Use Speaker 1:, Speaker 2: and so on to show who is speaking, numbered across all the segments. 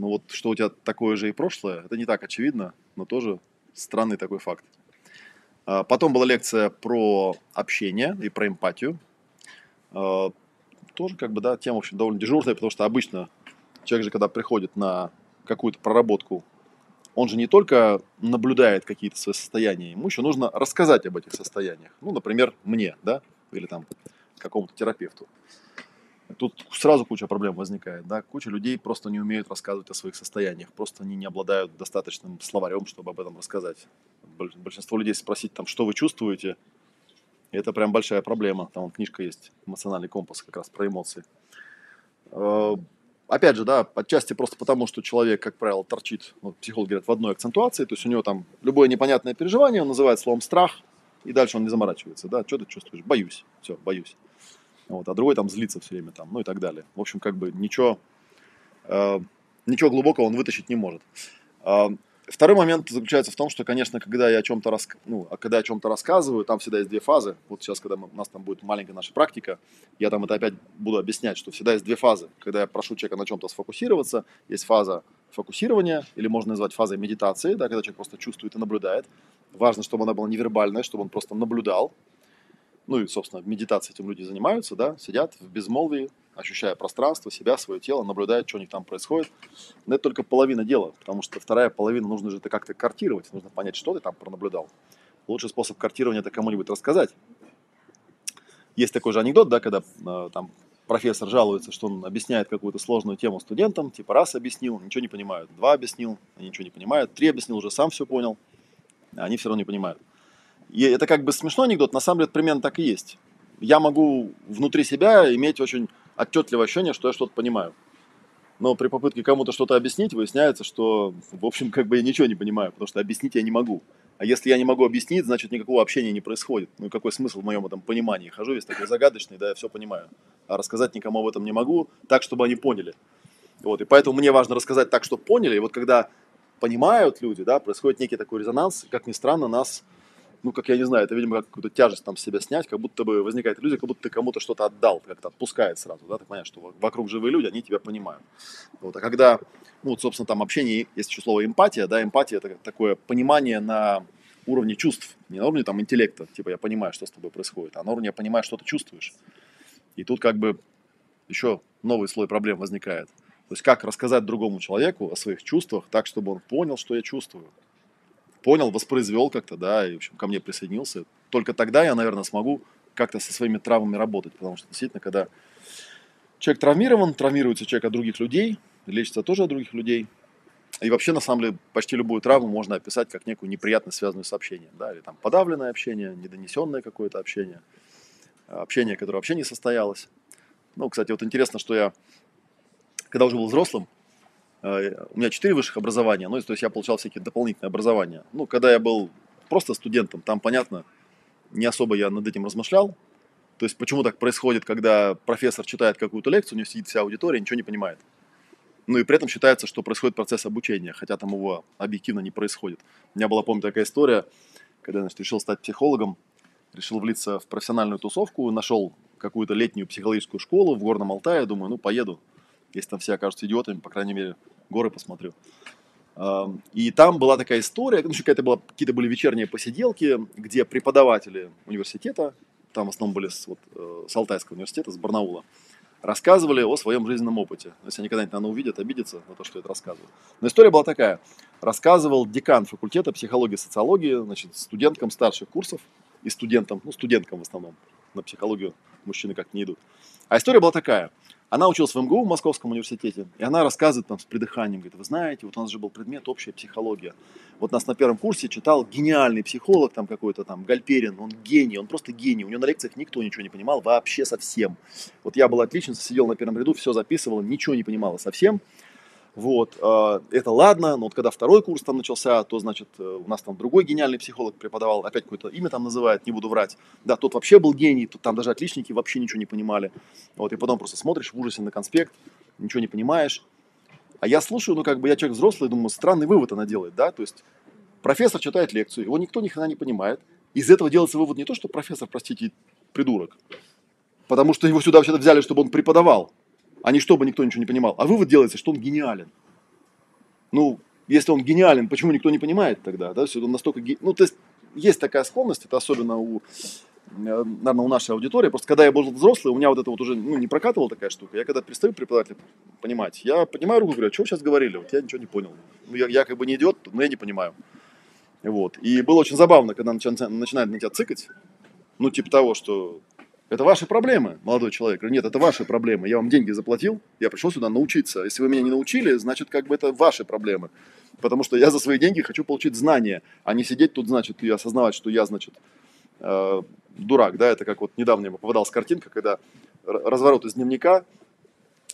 Speaker 1: Ну вот, что у тебя такое же и прошлое, это не так очевидно, но тоже странный такой факт. А, потом была лекция про общение и про эмпатию. А, тоже как бы, да, тема, в общем, довольно дежурная, потому что обычно человек же, когда приходит на какую-то проработку, он же не только наблюдает какие-то свои состояния, ему еще нужно рассказать об этих состояниях. Ну, например, мне, да, или там какому-то терапевту. Тут сразу куча проблем возникает, да, куча людей просто не умеют рассказывать о своих состояниях, просто они не обладают достаточным словарем, чтобы об этом рассказать. Большинство людей спросить там, что вы чувствуете, это прям большая проблема. Там книжка есть, эмоциональный компас, как раз про эмоции. Э, опять же, да, отчасти просто потому, что человек, как правило, торчит, вот психологи говорят, в одной акцентуации, то есть у него там любое непонятное переживание, он называет словом страх, и дальше он не заморачивается, да, что ты чувствуешь? Боюсь, все, боюсь. Вот, а другой там злится все время, там, ну и так далее. В общем, как бы ничего, э, ничего глубокого он вытащить не может. Э, второй момент заключается в том, что, конечно, когда я о чем-то рас... ну, а когда о чем-то рассказываю, там всегда есть две фазы. Вот сейчас, когда мы, у нас там будет маленькая наша практика, я там это опять буду объяснять, что всегда есть две фазы. Когда я прошу человека на чем-то сфокусироваться, есть фаза фокусирования, или можно назвать фазой медитации, да, когда человек просто чувствует и наблюдает. Важно, чтобы она была невербальная, чтобы он просто наблюдал, ну и, собственно, в медитации этим люди занимаются, да, сидят в безмолвии, ощущая пространство, себя, свое тело, наблюдают, что у них там происходит. Но это только половина дела, потому что вторая половина нужно же это как-то картировать, нужно понять, что ты там пронаблюдал. Лучший способ картирования это кому-нибудь рассказать. Есть такой же анекдот, да, когда э, там профессор жалуется, что он объясняет какую-то сложную тему студентам, типа раз объяснил, ничего не понимают, два объяснил, они ничего не понимают, три объяснил, уже сам все понял, а они все равно не понимают. И это как бы смешной анекдот, на самом деле примерно так и есть. Я могу внутри себя иметь очень отчетливое ощущение, что я что-то понимаю. Но при попытке кому-то что-то объяснить, выясняется, что, в общем, как бы я ничего не понимаю, потому что объяснить я не могу. А если я не могу объяснить, значит никакого общения не происходит. Ну и какой смысл в моем этом понимании? Хожу весь такой загадочный, да, я все понимаю. А рассказать никому об этом не могу, так, чтобы они поняли. Вот, и поэтому мне важно рассказать так, чтобы поняли. И вот когда понимают люди, да, происходит некий такой резонанс, как ни странно, нас ну, как я не знаю, это, видимо, как какую-то тяжесть там с себя снять, как будто бы возникает иллюзия, как будто ты кому-то что-то отдал, как-то отпускает сразу, да, ты понимаешь, что вокруг живые люди, они тебя понимают. Вот, а когда, ну, вот, собственно, там общение, есть еще слово эмпатия, да, эмпатия это такое понимание на уровне чувств, не на уровне там интеллекта, типа я понимаю, что с тобой происходит, а на уровне я понимаю, что ты чувствуешь. И тут как бы еще новый слой проблем возникает. То есть как рассказать другому человеку о своих чувствах так, чтобы он понял, что я чувствую понял, воспроизвел как-то, да, и, в общем, ко мне присоединился. Только тогда я, наверное, смогу как-то со своими травмами работать, потому что действительно, когда человек травмирован, травмируется человек от других людей, лечится тоже от других людей, и вообще, на самом деле, почти любую травму можно описать как некую неприятность, связанную с общением, да, или там подавленное общение, недонесенное какое-то общение, общение, которое вообще не состоялось. Ну, кстати, вот интересно, что я, когда уже был взрослым, Э, у меня четыре высших образования, ну, то есть я получал всякие дополнительные образования. Ну, когда я был просто студентом, там, понятно, не особо я над этим размышлял. То есть почему так происходит, когда профессор читает какую-то лекцию, у него сидит вся аудитория, ничего не понимает. Ну и при этом считается, что происходит процесс обучения, хотя там его объективно не происходит. У меня была, помню, такая история, когда я значит, решил стать психологом, решил влиться в профессиональную тусовку, нашел какую-то летнюю психологическую школу в Горном Алтае, думаю, ну поеду, если там все окажутся идиотами, по крайней мере, горы посмотрю. И там была такая история, ну, какая-то была, какие-то были вечерние посиделки, где преподаватели университета, там в основном были с, вот, э, с Алтайского университета, с Барнаула, рассказывали о своем жизненном опыте. Если они когда-нибудь, наверное, увидят, обидятся на то, что я это рассказываю. Но история была такая. Рассказывал декан факультета психологии и социологии, значит, студенткам старших курсов и студентам, ну, студенткам в основном, на психологию мужчины как не идут. А история была такая. Она училась в МГУ в Московском университете, и она рассказывает там с придыханием, говорит, вы знаете, вот у нас же был предмет общая психология. Вот нас на первом курсе читал гениальный психолог там какой-то там, Гальперин, он гений, он просто гений. У него на лекциях никто ничего не понимал вообще совсем. Вот я был отличница, сидел на первом ряду, все записывал, ничего не понимала совсем. Вот, э, это ладно, но вот когда второй курс там начался, то, значит, э, у нас там другой гениальный психолог преподавал, опять какое-то имя там называет, не буду врать. Да, тот вообще был гений, тут там даже отличники вообще ничего не понимали. Вот, и потом просто смотришь в ужасе на конспект, ничего не понимаешь. А я слушаю, ну, как бы я человек взрослый, думаю, странный вывод она делает, да, то есть профессор читает лекцию, его никто ни хрена не понимает. Из этого делается вывод не то, что профессор, простите, придурок, потому что его сюда вообще-то взяли, чтобы он преподавал а не чтобы никто ничего не понимал. А вывод делается, что он гениален. Ну, если он гениален, почему никто не понимает тогда, да, все он настолько, ге... ну, то есть, есть такая склонность, это особенно у, наверное, у нашей аудитории, просто когда я был взрослый, у меня вот это вот уже, ну, не прокатывала такая штука, я когда перестаю преподавателя понимать, я поднимаю руку и говорю, а что вы сейчас говорили, вот я ничего не понял, ну, я, я как бы не идиот, но я не понимаю, вот, и было очень забавно, когда начинают на тебя цикать, ну, типа того, что это ваши проблемы, молодой человек. Нет, это ваши проблемы. Я вам деньги заплатил, я пришел сюда научиться. Если вы меня не научили, значит, как бы это ваши проблемы. Потому что я за свои деньги хочу получить знания, а не сидеть тут, значит, и осознавать, что я, значит, э, дурак, да, это как вот недавно я попадалась картинка, когда разворот из дневника,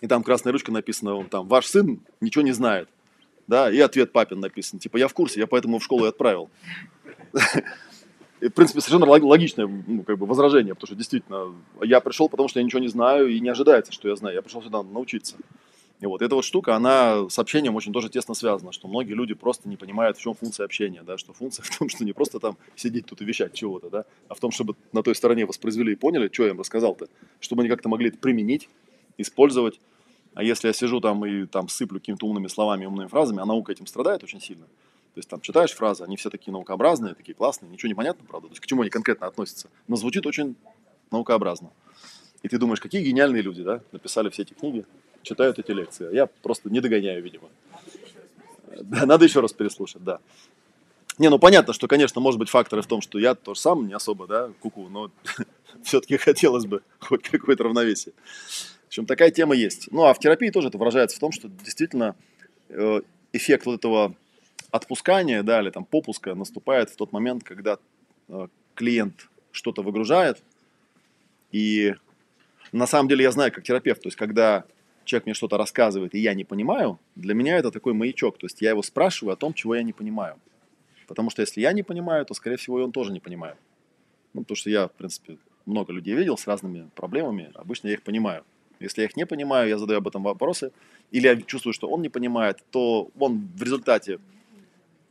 Speaker 1: и там красной ручкой написано, он там, ваш сын ничего не знает, да, и ответ папин написан, типа, я в курсе, я поэтому в школу и отправил. И, в принципе, совершенно логичное ну, как бы возражение, потому что действительно я пришел, потому что я ничего не знаю, и не ожидается, что я знаю. Я пришел сюда научиться. И вот эта вот штука, она с общением очень тоже тесно связана, что многие люди просто не понимают, в чем функция общения, да, что функция в том, что не просто там сидеть тут и вещать чего-то, да, а в том, чтобы на той стороне воспроизвели и поняли, что я им рассказал-то, чтобы они как-то могли это применить, использовать. А если я сижу там и там сыплю какими-то умными словами, умными фразами, а наука этим страдает очень сильно. То есть там читаешь фразы, они все такие наукообразные, такие классные, ничего не понятно, правда, то есть к чему они конкретно относятся, но звучит очень наукообразно. И ты думаешь, какие гениальные люди, да, написали все эти книги, читают эти лекции. А я просто не догоняю, видимо. Да, надо еще раз переслушать, да. Не, ну понятно, что, конечно, может быть факторы в том, что я тоже сам не особо, да, куку, но все-таки хотелось бы хоть какое-то равновесие. В общем, такая тема есть. Ну, а в терапии тоже это выражается в том, что действительно э, эффект вот этого отпускания, да, или там попуска наступает в тот момент, когда э, клиент что-то выгружает, и на самом деле я знаю как терапевт, то есть когда человек мне что-то рассказывает, и я не понимаю, для меня это такой маячок. То есть я его спрашиваю о том, чего я не понимаю. Потому что если я не понимаю, то, скорее всего, и он тоже не понимает. Ну, потому что я, в принципе, много людей видел с разными проблемами, обычно я их понимаю. Если я их не понимаю, я задаю об этом вопросы, или я чувствую, что он не понимает, то он в результате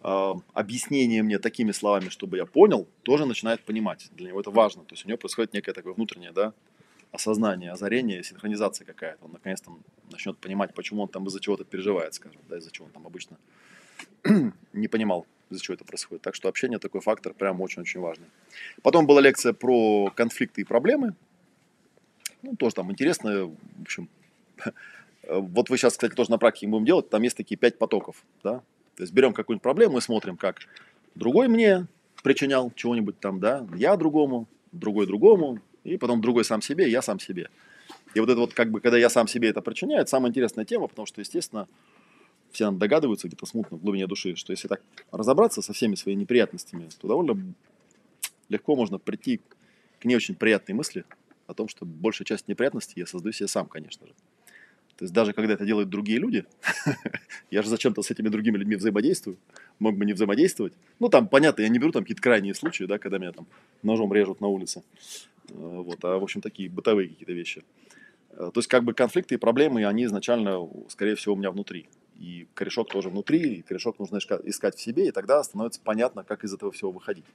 Speaker 1: э, объяснения мне такими словами, чтобы я понял, тоже начинает понимать. Для него это важно. То есть у него происходит некое такое внутреннее, да, осознание, озарение, синхронизация какая-то. Он наконец-то начнет понимать, почему он там из-за чего-то переживает, скажем, да, из-за чего он там обычно не понимал, из-за чего это происходит. Так что общение такой фактор прям очень-очень важный. Потом была лекция про конфликты и проблемы. Ну, тоже там интересно, в общем. Вот вы сейчас, кстати, тоже на практике будем делать, там есть такие пять потоков, да. То есть берем какую-нибудь проблему и смотрим, как другой мне причинял чего-нибудь там, да, я другому, другой другому, и потом другой сам себе, я сам себе. И вот это вот как бы, когда я сам себе это причиняю, это самая интересная тема, потому что, естественно, все догадываются где-то смутно в глубине души, что если так разобраться со всеми своими неприятностями, то довольно легко можно прийти к не очень приятной мысли о том, что большая часть неприятностей я создаю себе сам, конечно же. То есть даже когда это делают другие люди, я же зачем-то с этими другими людьми взаимодействую, мог бы не взаимодействовать. Ну, там, понятно, я не беру там какие-то крайние случаи, да, когда меня там ножом режут на улице. Э, вот, а, в общем, такие бытовые какие-то вещи. Э, то есть, как бы конфликты и проблемы, они изначально, скорее всего, у меня внутри. И корешок тоже внутри, и корешок нужно искать в себе, и тогда становится понятно, как из этого всего выходить.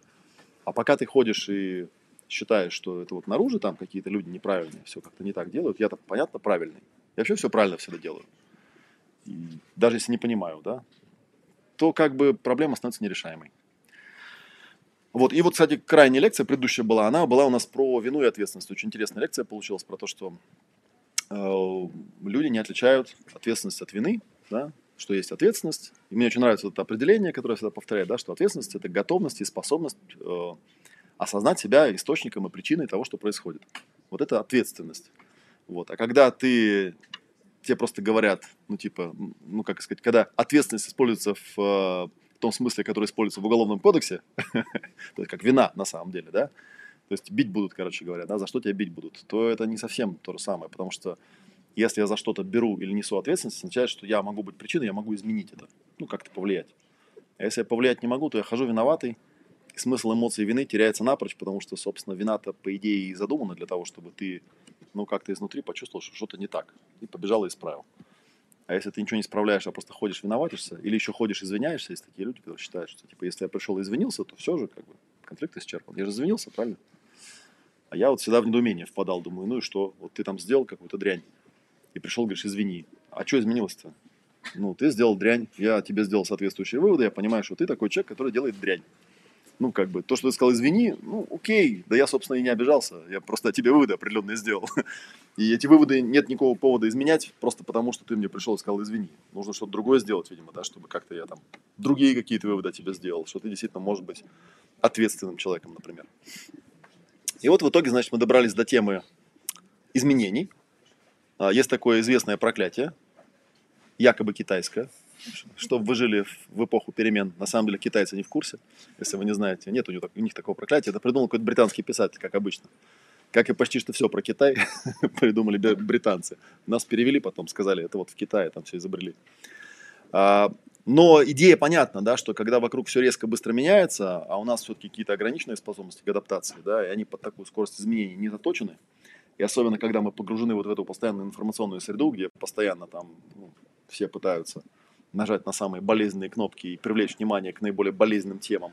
Speaker 1: А пока ты ходишь и считаешь, что это вот наружу там какие-то люди неправильные, все как-то не так делают, я-то, понятно, правильный. Вообще все правильно всегда делаю. Даже если не понимаю, да, то как бы проблема становится нерешаемой. Вот, и вот, кстати, крайняя лекция, предыдущая была, она была у нас про вину и ответственность. Очень интересная лекция получилась про то, что э, люди не отличают ответственность от вины, да, что есть ответственность. И мне очень нравится это определение, которое я всегда повторяю, да, что ответственность – это готовность и способность э, осознать себя источником и причиной того, что происходит. Вот это ответственность. Вот. А когда ты тебе просто говорят, ну, типа, ну, как сказать, когда ответственность используется в в том смысле, который используется в Уголовном кодексе, то есть как вина на самом деле, да, то есть бить будут, короче говоря, да, за что тебя бить будут, то это не совсем то же самое, потому что если я за что-то беру или несу ответственность, означает, что я могу быть причиной, я могу изменить это, ну, как-то повлиять. А если я повлиять не могу, то я хожу виноватый, и смысл эмоций вины теряется напрочь, потому что, собственно, вина-то, по идее, и задумана для того, чтобы ты, ну, как-то изнутри почувствовал, что что-то не так, и побежал и исправил. А если ты ничего не справляешь, а просто ходишь виноватишься, или еще ходишь извиняешься, есть такие люди, которые считают, что типа если я пришел и извинился, то все же как бы конфликт исчерпан. Я же извинился, правильно? А я вот всегда в недоумение впадал, думаю, ну и что, вот ты там сделал какую-то дрянь, и пришел, говоришь, извини. А что изменилось-то? Ну, ты сделал дрянь, я тебе сделал соответствующие выводы, я понимаю, что ты такой человек, который делает дрянь. Ну, как бы, то, что ты сказал, извини, ну, окей, да я, собственно, и не обижался, я просто тебе выводы определенные сделал. И эти выводы нет никакого повода изменять, просто потому, что ты мне пришел и сказал, извини. Нужно что-то другое сделать, видимо, да, чтобы как-то я там другие какие-то выводы тебе сделал, что ты действительно можешь быть ответственным человеком, например. И вот в итоге, значит, мы добрались до темы изменений. А, есть такое известное проклятие, якобы китайское, чтобы вы жили в эпоху перемен. На самом деле китайцы не в курсе, если вы не знаете. Нет у них, у них такого проклятия. Это придумал какой-то британский писатель, как обычно. Как и почти что все про Китай придумали британцы. Нас перевели потом, сказали, это вот в Китае там все изобрели. А, но идея понятна, да, что когда вокруг все резко быстро меняется, а у нас все-таки какие-то ограниченные способности к адаптации, да, и они под такую скорость изменений не заточены, и особенно когда мы погружены вот в эту постоянную информационную среду, где постоянно там ну, все пытаются нажать на самые болезненные кнопки и привлечь внимание к наиболее болезненным темам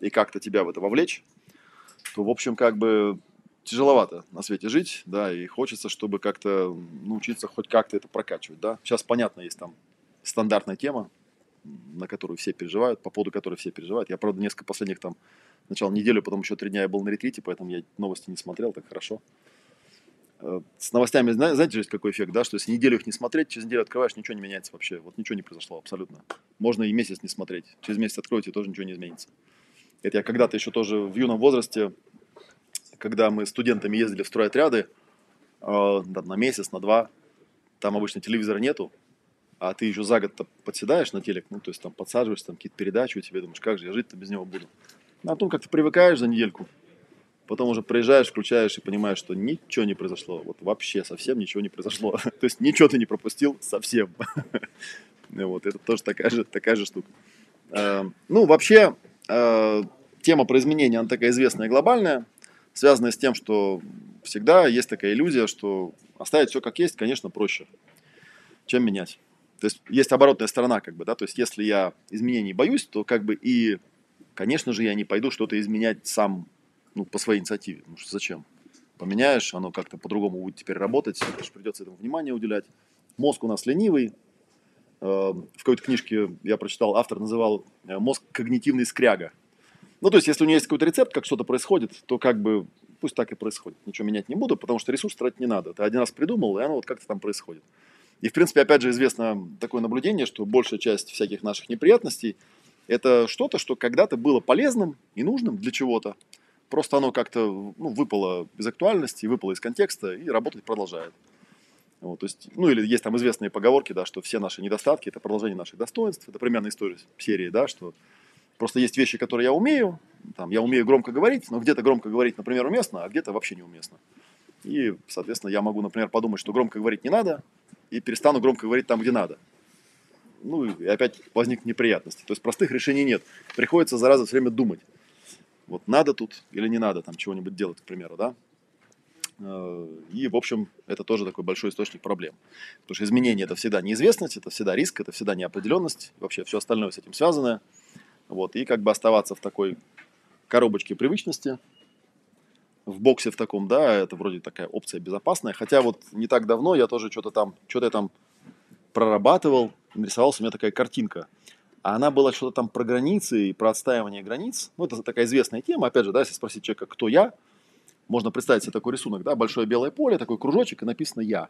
Speaker 1: и как-то тебя в это вовлечь, то, в общем, как бы тяжеловато на свете жить, да, и хочется, чтобы как-то научиться хоть как-то это прокачивать, да. Сейчас, понятно, есть там стандартная тема, на которую все переживают, по поводу которой все переживают. Я, правда, несколько последних там, сначала неделю, потом еще три дня я был на ретрите, поэтому я новости не смотрел, так хорошо. Э, с новостями, знаете же, есть какой эффект, да, что если неделю их не смотреть, через неделю открываешь, ничего не меняется вообще, вот ничего не произошло абсолютно. Можно и месяц не смотреть, через месяц откроете, тоже ничего не изменится. Это я когда-то еще тоже в юном возрасте, когда мы студентами ездили в стройотряды, э, на месяц, на два, там обычно телевизора нету, а ты еще за год подседаешь на телек, ну, то есть там подсаживаешься, там какие-то передачи у тебя, думаешь, как же я жить-то без него буду. А потом как-то привыкаешь за недельку, потом уже приезжаешь, включаешь и понимаешь, что ничего не произошло, вот вообще совсем ничего не произошло. то есть ничего ты не пропустил совсем. вот, это тоже такая же, такая же штука. Э, ну, вообще, э, тема про изменения, она такая известная и глобальная, связанная с тем, что всегда есть такая иллюзия, что оставить все как есть, конечно, проще, чем менять. То есть есть оборотная сторона, как бы, да, то есть если я изменений боюсь, то как бы и, конечно же, я не пойду что-то изменять сам, ну, по своей инициативе, потому что зачем? Поменяешь, оно как-то по-другому будет теперь работать, придется этому внимание уделять. Мозг у нас ленивый, э, в какой-то книжке я прочитал, автор называл э, мозг когнитивный скряга. Ну, то есть, если у него есть какой-то рецепт, как что-то происходит, то как бы пусть так и происходит. Ничего менять не буду, потому что ресурс тратить не надо. Ты один раз придумал, и оно вот как-то там происходит. И, в принципе, опять же, известно такое наблюдение, что большая часть всяких наших неприятностей – это что-то, что когда-то было полезным и нужным для чего-то. Просто оно как-то ну, выпало из актуальности, выпало из контекста и работать продолжает. Вот, то есть, ну или есть там известные поговорки, да, что все наши недостатки – это продолжение наших достоинств. Это примерно же серии, да, что просто есть вещи, которые я умею. Там, я умею громко говорить, но где-то громко говорить, например, уместно, а где-то вообще неуместно. И, соответственно, я могу, например, подумать, что громко говорить не надо, и перестану громко говорить там, где надо. Ну, и опять возникнут неприятности. То есть простых решений нет. Приходится за раз все время думать. Вот надо тут или не надо там чего-нибудь делать, к примеру, да? Э, и, в общем, это тоже такой большой источник проблем. Потому что изменение – это всегда неизвестность, это всегда риск, это всегда неопределенность, вообще все остальное с этим связано. Вот, и как бы оставаться в такой коробочке привычности – в боксе в таком, да, это вроде такая опция безопасная. Хотя вот не так давно я тоже что-то там, что-то я там прорабатывал, нарисовалась у меня такая картинка. А она была что-то там про границы и про отстаивание границ. Ну, это такая известная тема. Опять же, да, если спросить человека, кто я, можно представить себе такой рисунок, да, большое белое поле, такой кружочек, и написано «я».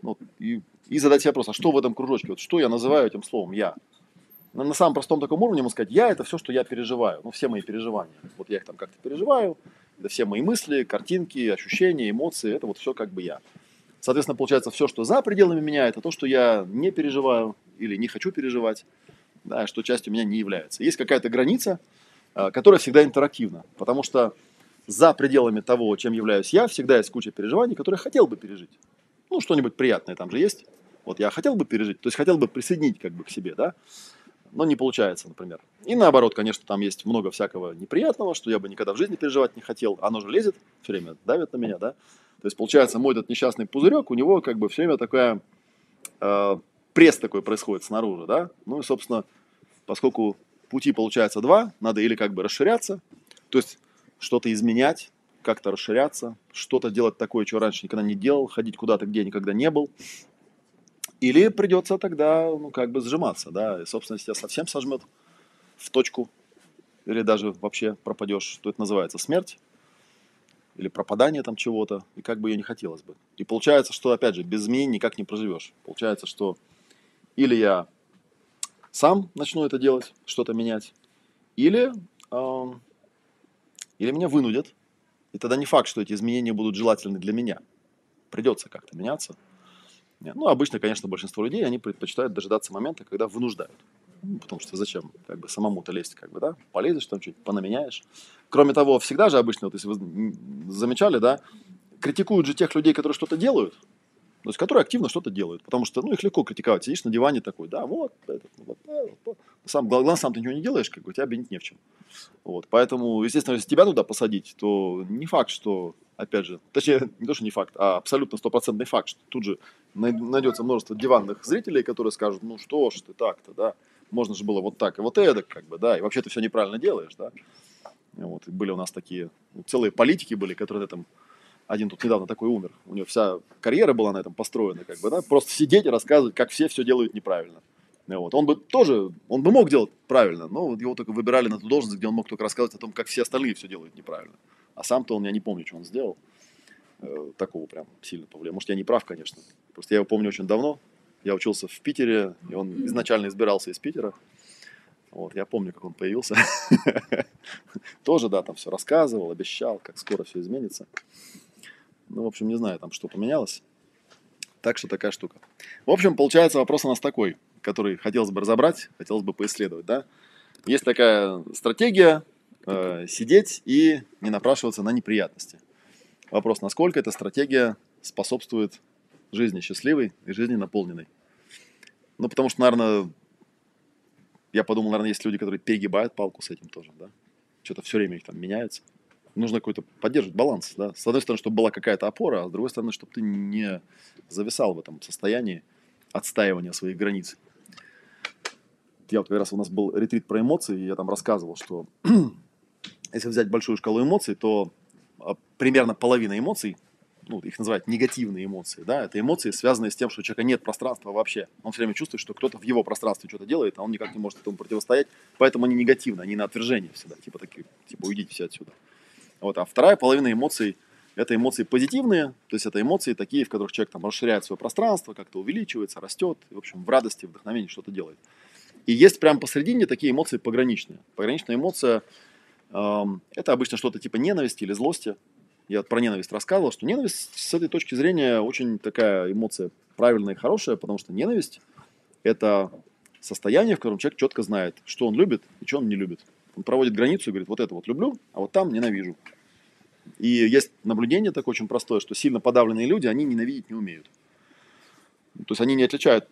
Speaker 1: Ну, и, и задать себе вопрос, а что в этом кружочке? Вот что я называю этим словом «я»? На, на самом простом таком уровне можно сказать, я – это все, что я переживаю, ну, все мои переживания. Вот я их там как-то переживаю, это все мои мысли, картинки, ощущения, эмоции, это вот все как бы я. Соответственно, получается, все, что за пределами меня, это то, что я не переживаю или не хочу переживать, да, что частью меня не является. Есть какая-то граница, а, которая всегда интерактивна, потому что за пределами того, чем являюсь я, всегда есть куча переживаний, которые хотел бы пережить. Ну, что-нибудь приятное там же есть. Вот я хотел бы пережить, то есть хотел бы присоединить как бы к себе, да но не получается, например. И наоборот, конечно, там есть много всякого неприятного, что я бы никогда в жизни переживать не хотел. Оно же лезет, все время давит на меня, да. То есть, получается, мой этот несчастный пузырек, у него как бы все время такая э, пресс такой происходит снаружи, да. Ну и, собственно, поскольку пути получается два, надо или как бы расширяться, то есть что-то изменять, как-то расширяться, что-то делать такое, чего раньше никогда не делал, ходить куда-то, где никогда не был, Или придется тогда, ну, как бы сжиматься, да, и, собственно, если тебя совсем сожмет в точку, или даже вообще пропадешь, то это называется смерть, или пропадание там чего-то, и как бы ее не хотелось бы. И получается, что, опять же, без изменений никак не проживешь. Получается, что или я сам начну это делать, что-то менять, или, э, или меня вынудят. И тогда не факт, что эти изменения будут желательны для меня. Придется как-то меняться. Ну, обычно, конечно, большинство людей, они предпочитают дожидаться момента, когда вынуждают. Ну, потому что зачем как бы самому-то лезть, как бы, да, полезешь там чуть понаменяешь. Кроме того, всегда же обычно, вот если вы замечали, да, критикуют же тех людей, которые что-то делают, то есть которые активно что-то делают, потому что, ну, их легко критиковать. Сидишь на диване такой, да, вот, этот, вот, вот. Сам, главное, сам ты ничего не делаешь, как бы, тебя обвинить не в чем. Вот, поэтому, естественно, если тебя туда посадить, то не факт, что, опять же, точнее, не то, что не факт, а абсолютно стопроцентный факт, что тут же найдется множество диванных зрителей, которые скажут, ну, что ж ты так-то, да, можно же было вот так и вот это, как бы, да, и вообще ты все неправильно делаешь, да. Вот, были у нас такие, ну, целые политики были, которые этом один тут недавно такой умер. У него вся карьера была на этом построена, как бы, да, просто сидеть и рассказывать, как все все делают неправильно. Вот. Он бы тоже, он бы мог делать правильно, но вот его только выбирали на ту должность, где он мог только рассказывать о том, как все остальные все делают неправильно. А сам-то он, я не помню, что он сделал. Э, такого прям сильно повлиял. Может, я не прав, конечно. Просто я его помню очень давно. Я учился в Питере, и он изначально избирался из Питера. Вот, я помню, как он появился. Тоже, да, там все рассказывал, обещал, как скоро все изменится. Ну, в общем, не знаю, там что поменялось. Так что такая штука. В общем, получается вопрос у нас такой, который хотелось бы разобрать, хотелось бы поисследовать, да. Есть такая стратегия э, сидеть и не напрашиваться на неприятности. Вопрос, насколько эта стратегия способствует жизни счастливой и жизни наполненной. Ну, потому что, наверное, я подумал, наверное, есть люди, которые перегибают палку с этим тоже, да. Что-то все время их там меняется нужно какой-то поддерживать баланс, да. С одной стороны, чтобы была какая-то опора, а с другой стороны, чтобы ты не зависал в этом состоянии отстаивания своих границ. Я вот как раз у нас был ретрит про эмоции, и я там рассказывал, что если взять большую шкалу эмоций, то а, примерно половина эмоций, ну, их называют негативные эмоции, да, это эмоции, связанные с тем, что у человека нет пространства вообще. Он все время чувствует, что кто-то в его пространстве что-то делает, а он никак не может этому противостоять, поэтому они негативны, они на отвержение всегда, типа такие, типа уйдите все отсюда. Вот, а вторая половина эмоций – это эмоции позитивные, то есть это эмоции такие, в которых человек там расширяет свое пространство, как-то увеличивается, растет, и, в общем, в радости, вдохновении что-то делает. И есть прямо посередине такие эмоции пограничные. Пограничная эмоция эм, – это обычно что-то типа ненависти или злости. Я про ненависть рассказывал, что ненависть с этой точки зрения очень такая эмоция правильная и хорошая, потому что ненависть – это состояние, в котором человек четко знает, что он любит и что он не любит. Он проводит границу и говорит, вот это вот люблю, а вот там ненавижу. И есть наблюдение такое очень простое, что сильно подавленные люди, они ненавидеть не умеют. То есть они не отличают,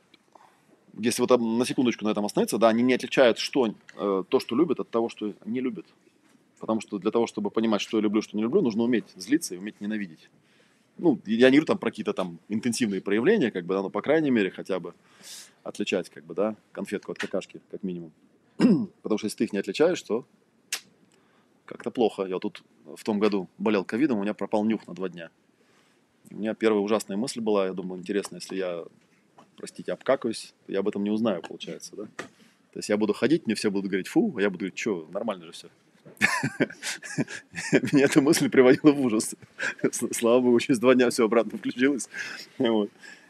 Speaker 1: если вот на секундочку на этом остановиться, да, они не отличают что, э, то, что любят, от того, что не любят. Потому что для того, чтобы понимать, что я люблю, что не люблю, нужно уметь злиться и уметь ненавидеть. Ну, я не говорю там про какие-то там интенсивные проявления, как бы, да, но по крайней мере хотя бы отличать, как бы, да, конфетку от какашки, как минимум. Потому что если ты их не отличаешь, то как-то плохо. Я тут в том году болел ковидом, у меня пропал нюх на два дня. У меня первая ужасная мысль была, я думаю, интересно, если я, простите, обкакаюсь, я об этом не узнаю, получается, да? То есть я буду ходить, мне все будут говорить, фу, а я буду говорить, что, нормально же все. Меня эта мысль приводила в ужас. Слава богу, через два дня все обратно включилось.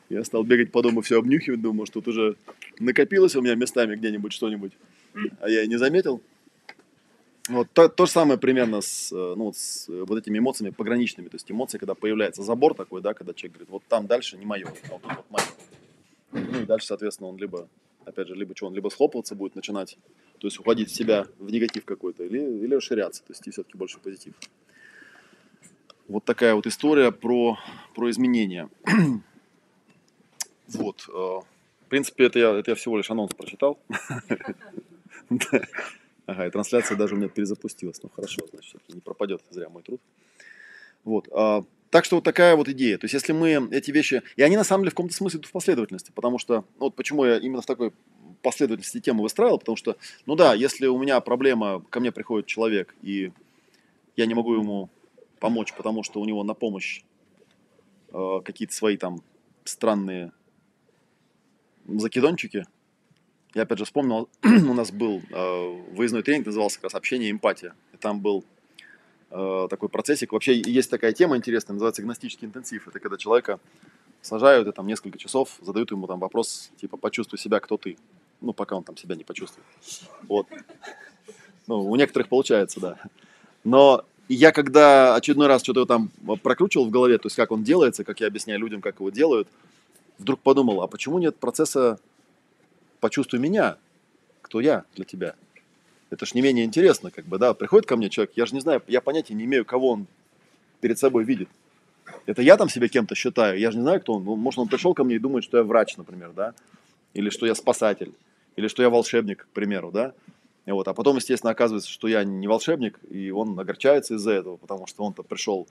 Speaker 1: Я стал бегать по дому, все обнюхивать, думаю, что тут уже накопилось у меня местами где-нибудь что-нибудь а я и не заметил. Вот то, то же самое примерно с, э, ну, с э, вот этими эмоциями пограничными. То есть эмоции, когда появляется забор такой, да, когда человек говорит, вот там дальше не мое, а вот тут вот мое. Ну и дальше, соответственно, он либо, опять же, либо что, он либо схлопываться будет начинать, то есть уходить в себя в негатив какой-то, или, или расширяться, то есть и все-таки больше позитив. Вот такая вот история про, про изменения. вот. Э, в принципе, это я, это я всего лишь анонс прочитал. Ага, и трансляция даже у меня перезапустилась. Ну хорошо, значит, не пропадет зря мой труд. Вот. А, так что вот такая вот идея. То есть, если мы эти вещи... И они на самом деле в каком-то смысле идут в последовательности, потому что... Ну, вот почему я именно в такой последовательности тему выстраивал, потому что, ну да, если у меня проблема, ко мне приходит человек, и я не могу ему помочь, потому что у него на помощь э, какие-то свои там странные закидончики. Я опять же вспомнил, у нас был э, выездной тренинг, назывался как раз «Общение и эмпатия». И там был э, такой процессик. Вообще есть такая тема интересная, называется гностический интенсив. Это когда человека сажают и там несколько часов задают ему там вопрос, типа, почувствуй себя, кто ты. Ну, пока он там себя не почувствует. Вот. Ну, у некоторых получается, да. Но я когда очередной раз что-то там прокручивал в голове, то есть как он делается, как я объясняю людям, как его делают, вдруг подумал, а почему нет процесса «почувствуй меня», кто я для тебя? Это ж не менее интересно, как бы, да, приходит ко мне человек, я же не знаю, я понятия не имею, кого он перед собой видит. Это я там себя кем-то считаю, я же не знаю, кто он. Ну, может, он пришел ко мне и думает, что я врач, например, да, или что я спасатель, или что я волшебник, к примеру, да. И вот, а потом, естественно, оказывается, что я не волшебник, и он огорчается из-за этого, потому что он-то пришел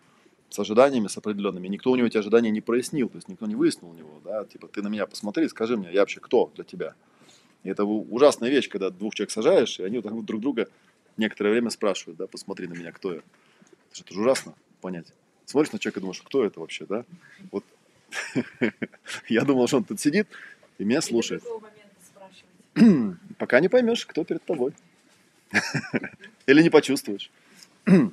Speaker 1: с ожиданиями, с определенными. Никто у него эти ожидания не прояснил, то есть никто не выяснил у него, да, типа, ты на меня посмотри, скажи мне, я вообще кто для тебя? И это ужасная вещь, когда двух человек сажаешь, и они вот так вот друг друга некоторое время спрашивают, да, посмотри на меня, кто я. Это же, это же ужасно понять. Смотришь на человека и думаешь, кто это вообще, да? Вот я думал, что он тут сидит и меня слушает. Пока не поймешь, кто перед тобой. Или не почувствуешь.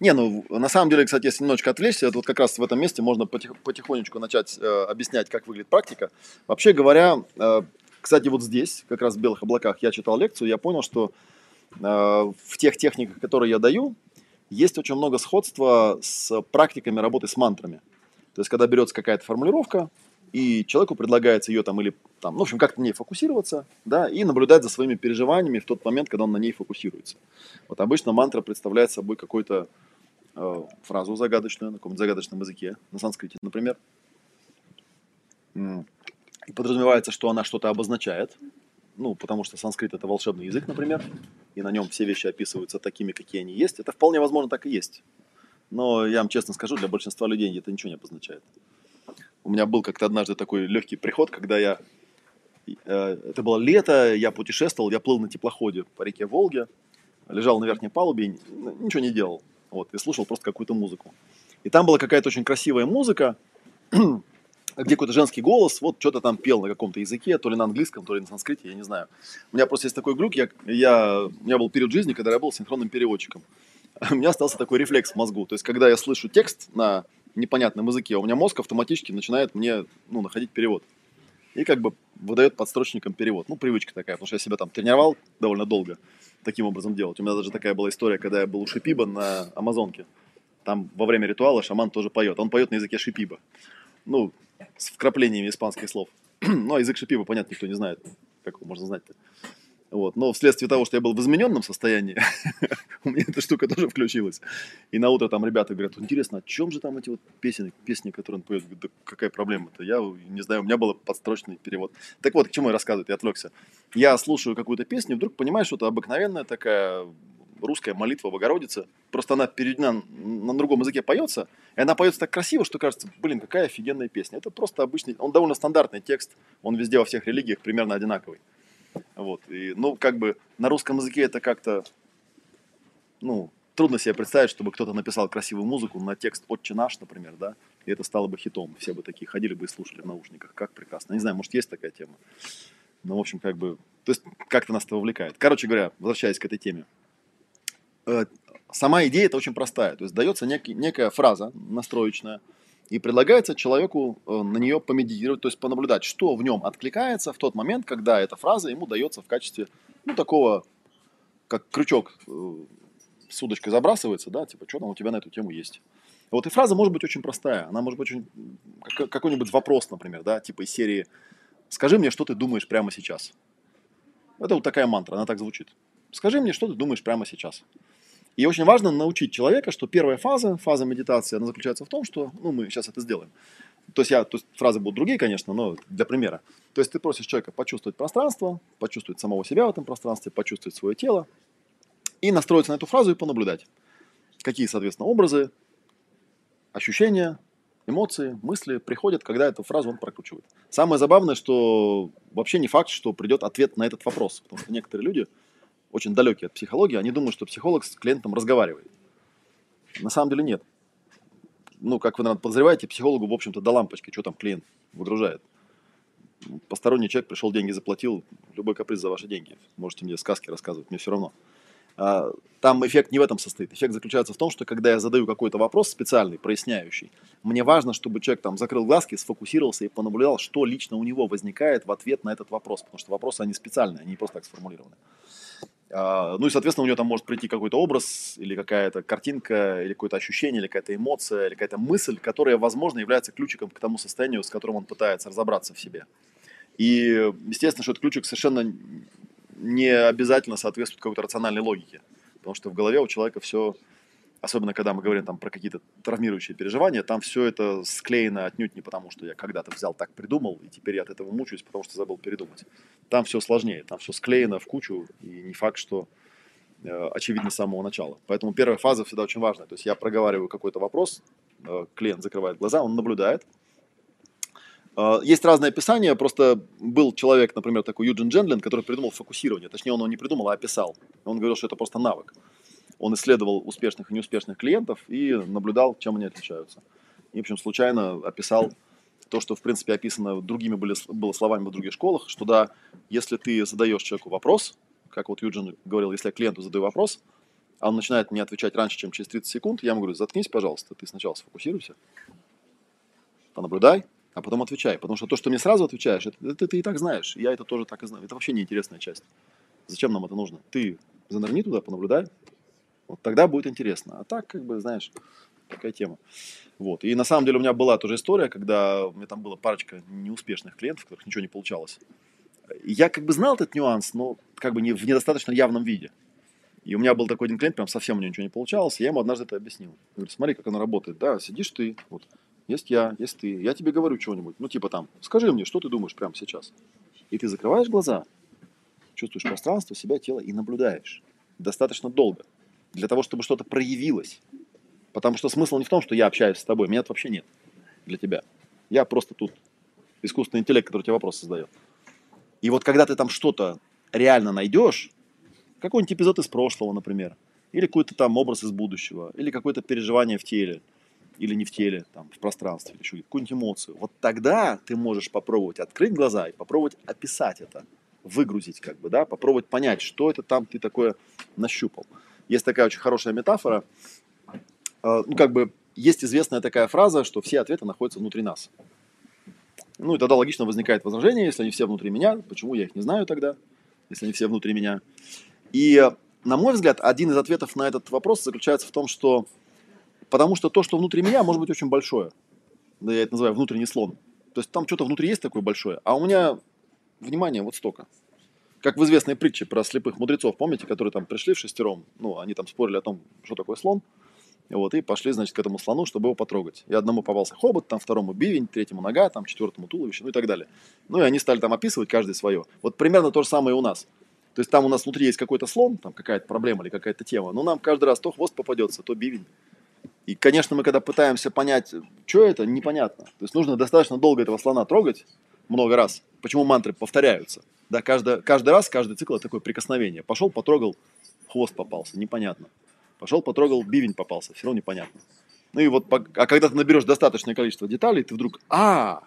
Speaker 1: Не, ну, на самом деле, кстати, если немножечко отвлечься, это вот как раз в этом месте можно потих, потихонечку начать э, объяснять, как выглядит практика. Вообще говоря, э, кстати, вот здесь, как раз в белых облаках, я читал лекцию, я понял, что э, в тех техниках, которые я даю, есть очень много сходства с практиками работы с мантрами. То есть, когда берется какая-то формулировка, и человеку предлагается ее там или там, ну, в общем, как-то на ней фокусироваться, да, и наблюдать за своими переживаниями в тот момент, когда он на ней фокусируется. Вот обычно мантра представляет собой какую-то э, фразу загадочную на каком-то загадочном языке, на санскрите, например. Подразумевается, что она что-то обозначает, ну, потому что санскрит это волшебный язык, например, и на нем все вещи описываются такими, какие они есть. Это вполне возможно так и есть. Но я вам честно скажу, для большинства людей это ничего не обозначает. У меня был как-то однажды такой легкий приход, когда я... Э, это было лето, я путешествовал, я плыл на теплоходе по реке Волге, лежал на верхней палубе и ничего не делал. Вот, и слушал просто какую-то музыку. И там была какая-то очень красивая музыка, где какой-то женский голос, вот что-то там пел на каком-то языке, то ли на английском, то ли на санскрите, я не знаю. У меня просто есть такой глюк, я, я, у меня был период жизни, когда я был синхронным переводчиком. У меня остался такой рефлекс в мозгу. То есть, когда я слышу текст на непонятном языке, у меня мозг автоматически начинает мне ну, находить перевод. И как бы выдает подстрочником перевод. Ну, привычка такая, потому что я себя там тренировал довольно долго таким образом делать. У меня даже такая была история, когда я был у Шипиба на Амазонке. Там во время ритуала шаман тоже поет. Он поет на языке Шипиба. Ну, с вкраплениями испанских слов. ну, а язык Шипиба, понятно, никто не знает. Как его можно знать-то? Вот. Но вследствие того, что я был в измененном состоянии, у меня эта штука тоже включилась. И на утро там ребята говорят, интересно, о чем же там эти вот песни, песни, которые он поет? Да какая проблема-то? Я не знаю, у меня был подстрочный перевод. Так вот, к чему я рассказываю, я отвлекся. Я слушаю какую-то песню, вдруг понимаю, что это обыкновенная такая русская молитва Богородицы. Просто она переведена на другом языке поется, и она поется так красиво, что кажется, блин, какая офигенная песня. Это просто обычный, он довольно стандартный текст, он везде во всех религиях примерно одинаковый. Вот. И, ну, как бы на русском языке это как-то, ну, трудно себе представить, чтобы кто-то написал красивую музыку на текст «Отче наш», например, да, и это стало бы хитом. Все бы такие ходили бы и слушали в наушниках. Как прекрасно. Не знаю, может, есть такая тема. Ну, в общем, как бы, то есть, как-то нас это вовлекает. Короче говоря, возвращаясь к этой теме. Э, сама идея это очень простая. То есть, дается некий, некая фраза настроечная, и предлагается человеку э, на нее помедитировать, то есть понаблюдать, что в нем откликается в тот момент, когда эта фраза ему дается в качестве, ну, такого, как крючок э, с удочкой забрасывается, да, типа, что там у тебя на эту тему есть. Вот и фраза может быть очень простая, она может быть очень, какой-нибудь вопрос, например, да, типа из серии «Скажи мне, что ты думаешь прямо сейчас». Это вот такая мантра, она так звучит. «Скажи мне, что ты думаешь прямо сейчас». И очень важно научить человека, что первая фаза, фаза медитации, она заключается в том, что, ну, мы сейчас это сделаем. То есть, я, то есть фразы будут другие, конечно, но для примера. То есть ты просишь человека почувствовать пространство, почувствовать самого себя в этом пространстве, почувствовать свое тело и настроиться на эту фразу и понаблюдать, какие, соответственно, образы, ощущения, эмоции, мысли приходят, когда эту фразу он прокручивает. Самое забавное, что вообще не факт, что придет ответ на этот вопрос, потому что некоторые люди – очень далекие от психологии, они думают, что психолог с клиентом разговаривает. На самом деле нет. Ну, как вы, наверное, подозреваете, психологу, в общем-то, до лампочки, что там клиент выгружает. Посторонний человек пришел, деньги заплатил, любой каприз за ваши деньги. Можете мне сказки рассказывать, мне все равно. А, там эффект не в этом состоит. Эффект заключается в том, что когда я задаю какой-то вопрос специальный, проясняющий, мне важно, чтобы человек там закрыл глазки, сфокусировался и понаблюдал, что лично у него возникает в ответ на этот вопрос. Потому что вопросы, они специальные, они не просто так сформулированы. А, ну и, соответственно, у него там может прийти какой-то образ или какая-то картинка, или какое-то ощущение, или какая-то эмоция, или какая-то мысль, которая, возможно, является ключиком к тому состоянию, с которым он пытается разобраться в себе. И, естественно, что этот ключик совершенно не обязательно соответствует какой-то рациональной логике. Потому что в голове у человека все, особенно когда мы говорим там про какие-то травмирующие переживания, там все это склеено отнюдь не потому, что я когда-то взял так придумал, и теперь я от этого мучаюсь, потому что забыл передумать. Там все сложнее, там все склеено в кучу, и не факт, что э, очевидно с самого начала. Поэтому первая фаза всегда очень важна. То есть я проговариваю какой-то вопрос, э, клиент закрывает глаза, он наблюдает, а, есть разные описания, просто был человек, например, такой Юджин Джендлин, который придумал фокусирование. Точнее, он его не придумал, а описал. Он говорил, что это просто навык. Он исследовал успешных и неуспешных клиентов и наблюдал, чем они отличаются. И, в общем, случайно описал то, что, в принципе, описано другими были, было словами в других школах, что да, если ты задаешь человеку вопрос, как вот Юджин говорил, если я клиенту задаю вопрос, а он начинает мне отвечать раньше, чем через 30 секунд, я ему говорю, заткнись, пожалуйста, ты сначала сфокусируйся, понаблюдай, а потом отвечай. Потому что то, что мне сразу отвечаешь, это, это ты и так знаешь. Я это тоже так и знаю. Это вообще неинтересная часть. Зачем нам это нужно? Ты занырни туда, понаблюдай. Вот тогда будет интересно. А так, как бы, знаешь, такая тема. Вот. И на самом деле у меня была тоже история, когда у меня там была парочка неуспешных клиентов, у которых ничего не получалось. Я как бы знал этот нюанс, но как бы не в недостаточно явном виде. И у меня был такой один клиент, прям совсем у него ничего не получалось, и я ему однажды это объяснил. Я говорю, смотри, как оно работает. Да, сидишь ты, вот, есть я, есть ты. Я тебе говорю чего-нибудь. Ну, типа там, скажи мне, что ты думаешь прямо сейчас. И ты закрываешь глаза, чувствуешь пространство, себя, тело и наблюдаешь. Достаточно долго. Для того, чтобы что-то проявилось. Потому что смысл не в том, что я общаюсь с тобой. Меня вообще нет для тебя. Я просто тут искусственный интеллект, который тебе вопрос создает. И вот когда ты там что-то реально найдешь, какой-нибудь эпизод из прошлого, например, или какой-то там образ из будущего, или какое-то переживание в теле, или не в теле, там, в пространстве, или еще какую-нибудь эмоцию, вот тогда ты можешь попробовать открыть глаза и попробовать описать это, выгрузить, как бы, да, попробовать понять, что это там ты такое нащупал. Есть такая очень хорошая метафора, э, ну, как бы, есть известная такая фраза, что все ответы находятся внутри нас. Ну, и тогда логично возникает возражение, если они все внутри меня, почему я их не знаю тогда, если они все внутри меня. И, на мой взгляд, один из ответов на этот вопрос заключается в том, что Потому что то, что внутри меня, может быть очень большое. Да, я это называю внутренний слон. То есть там что-то внутри есть такое большое, а у меня внимание вот столько. Как в известной притче про слепых мудрецов, помните, которые там пришли в шестером, ну, они там спорили о том, что такое слон, вот, и пошли, значит, к этому слону, чтобы его потрогать. И одному попался хобот, там второму бивень, третьему нога, там четвертому туловище, ну и так далее. Ну и они стали там описывать каждый свое. Вот примерно то же самое и у нас. То есть там у нас внутри есть какой-то слон, там какая-то проблема или какая-то тема, но нам каждый раз то хвост попадется, то бивень. И, конечно, мы когда пытаемся понять, что это, непонятно. То есть нужно достаточно долго этого слона трогать, много раз. Почему мантры повторяются? Да, каждый, каждый раз, каждый цикл это такое прикосновение. Пошел, потрогал, хвост попался, непонятно. Пошел, потрогал, бивень попался, все равно непонятно. Ну и вот, а когда ты наберешь достаточное количество деталей, ты вдруг, а,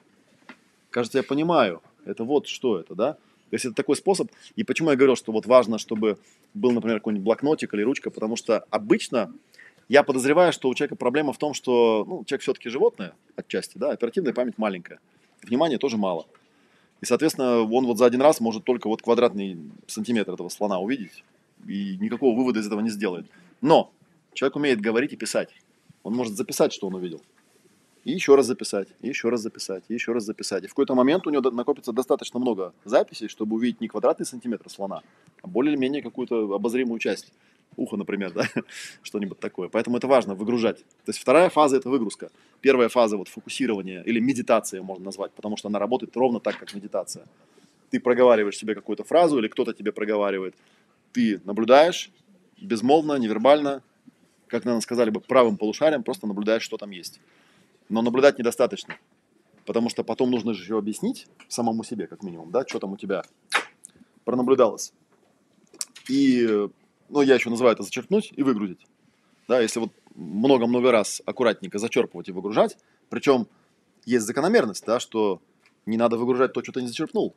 Speaker 1: кажется, я понимаю, это вот что это, да? То есть это такой способ. И почему я говорил, что вот важно, чтобы был, например, какой-нибудь блокнотик или ручка, потому что обычно я подозреваю, что у человека проблема в том, что ну, человек все-таки животное отчасти, да, оперативная память маленькая, внимания тоже мало. И, соответственно, он вот за один раз может только вот квадратный сантиметр этого слона увидеть и никакого вывода из этого не сделает. Но человек умеет говорить и писать. Он может записать, что он увидел. И еще раз записать, и еще раз записать, и еще раз записать. И в какой-то момент у него накопится достаточно много записей, чтобы увидеть не квадратный сантиметр слона, а более-менее какую-то обозримую часть ухо, например, да, что-нибудь такое. Поэтому это важно выгружать. То есть вторая фаза – это выгрузка. Первая фаза – вот фокусирование или медитация можно назвать, потому что она работает ровно так, как медитация. Ты проговариваешь себе какую-то фразу или кто-то тебе проговаривает. Ты наблюдаешь безмолвно, невербально, как, наверное, сказали бы, правым полушарием, просто наблюдаешь, что там есть. Но наблюдать недостаточно, потому что потом нужно же еще объяснить самому себе, как минимум, да, что там у тебя пронаблюдалось. И ну, я еще называю это зачерпнуть и выгрузить. Да, если вот много-много раз аккуратненько зачерпывать и выгружать, причем есть закономерность, да, что не надо выгружать то, что ты не зачерпнул.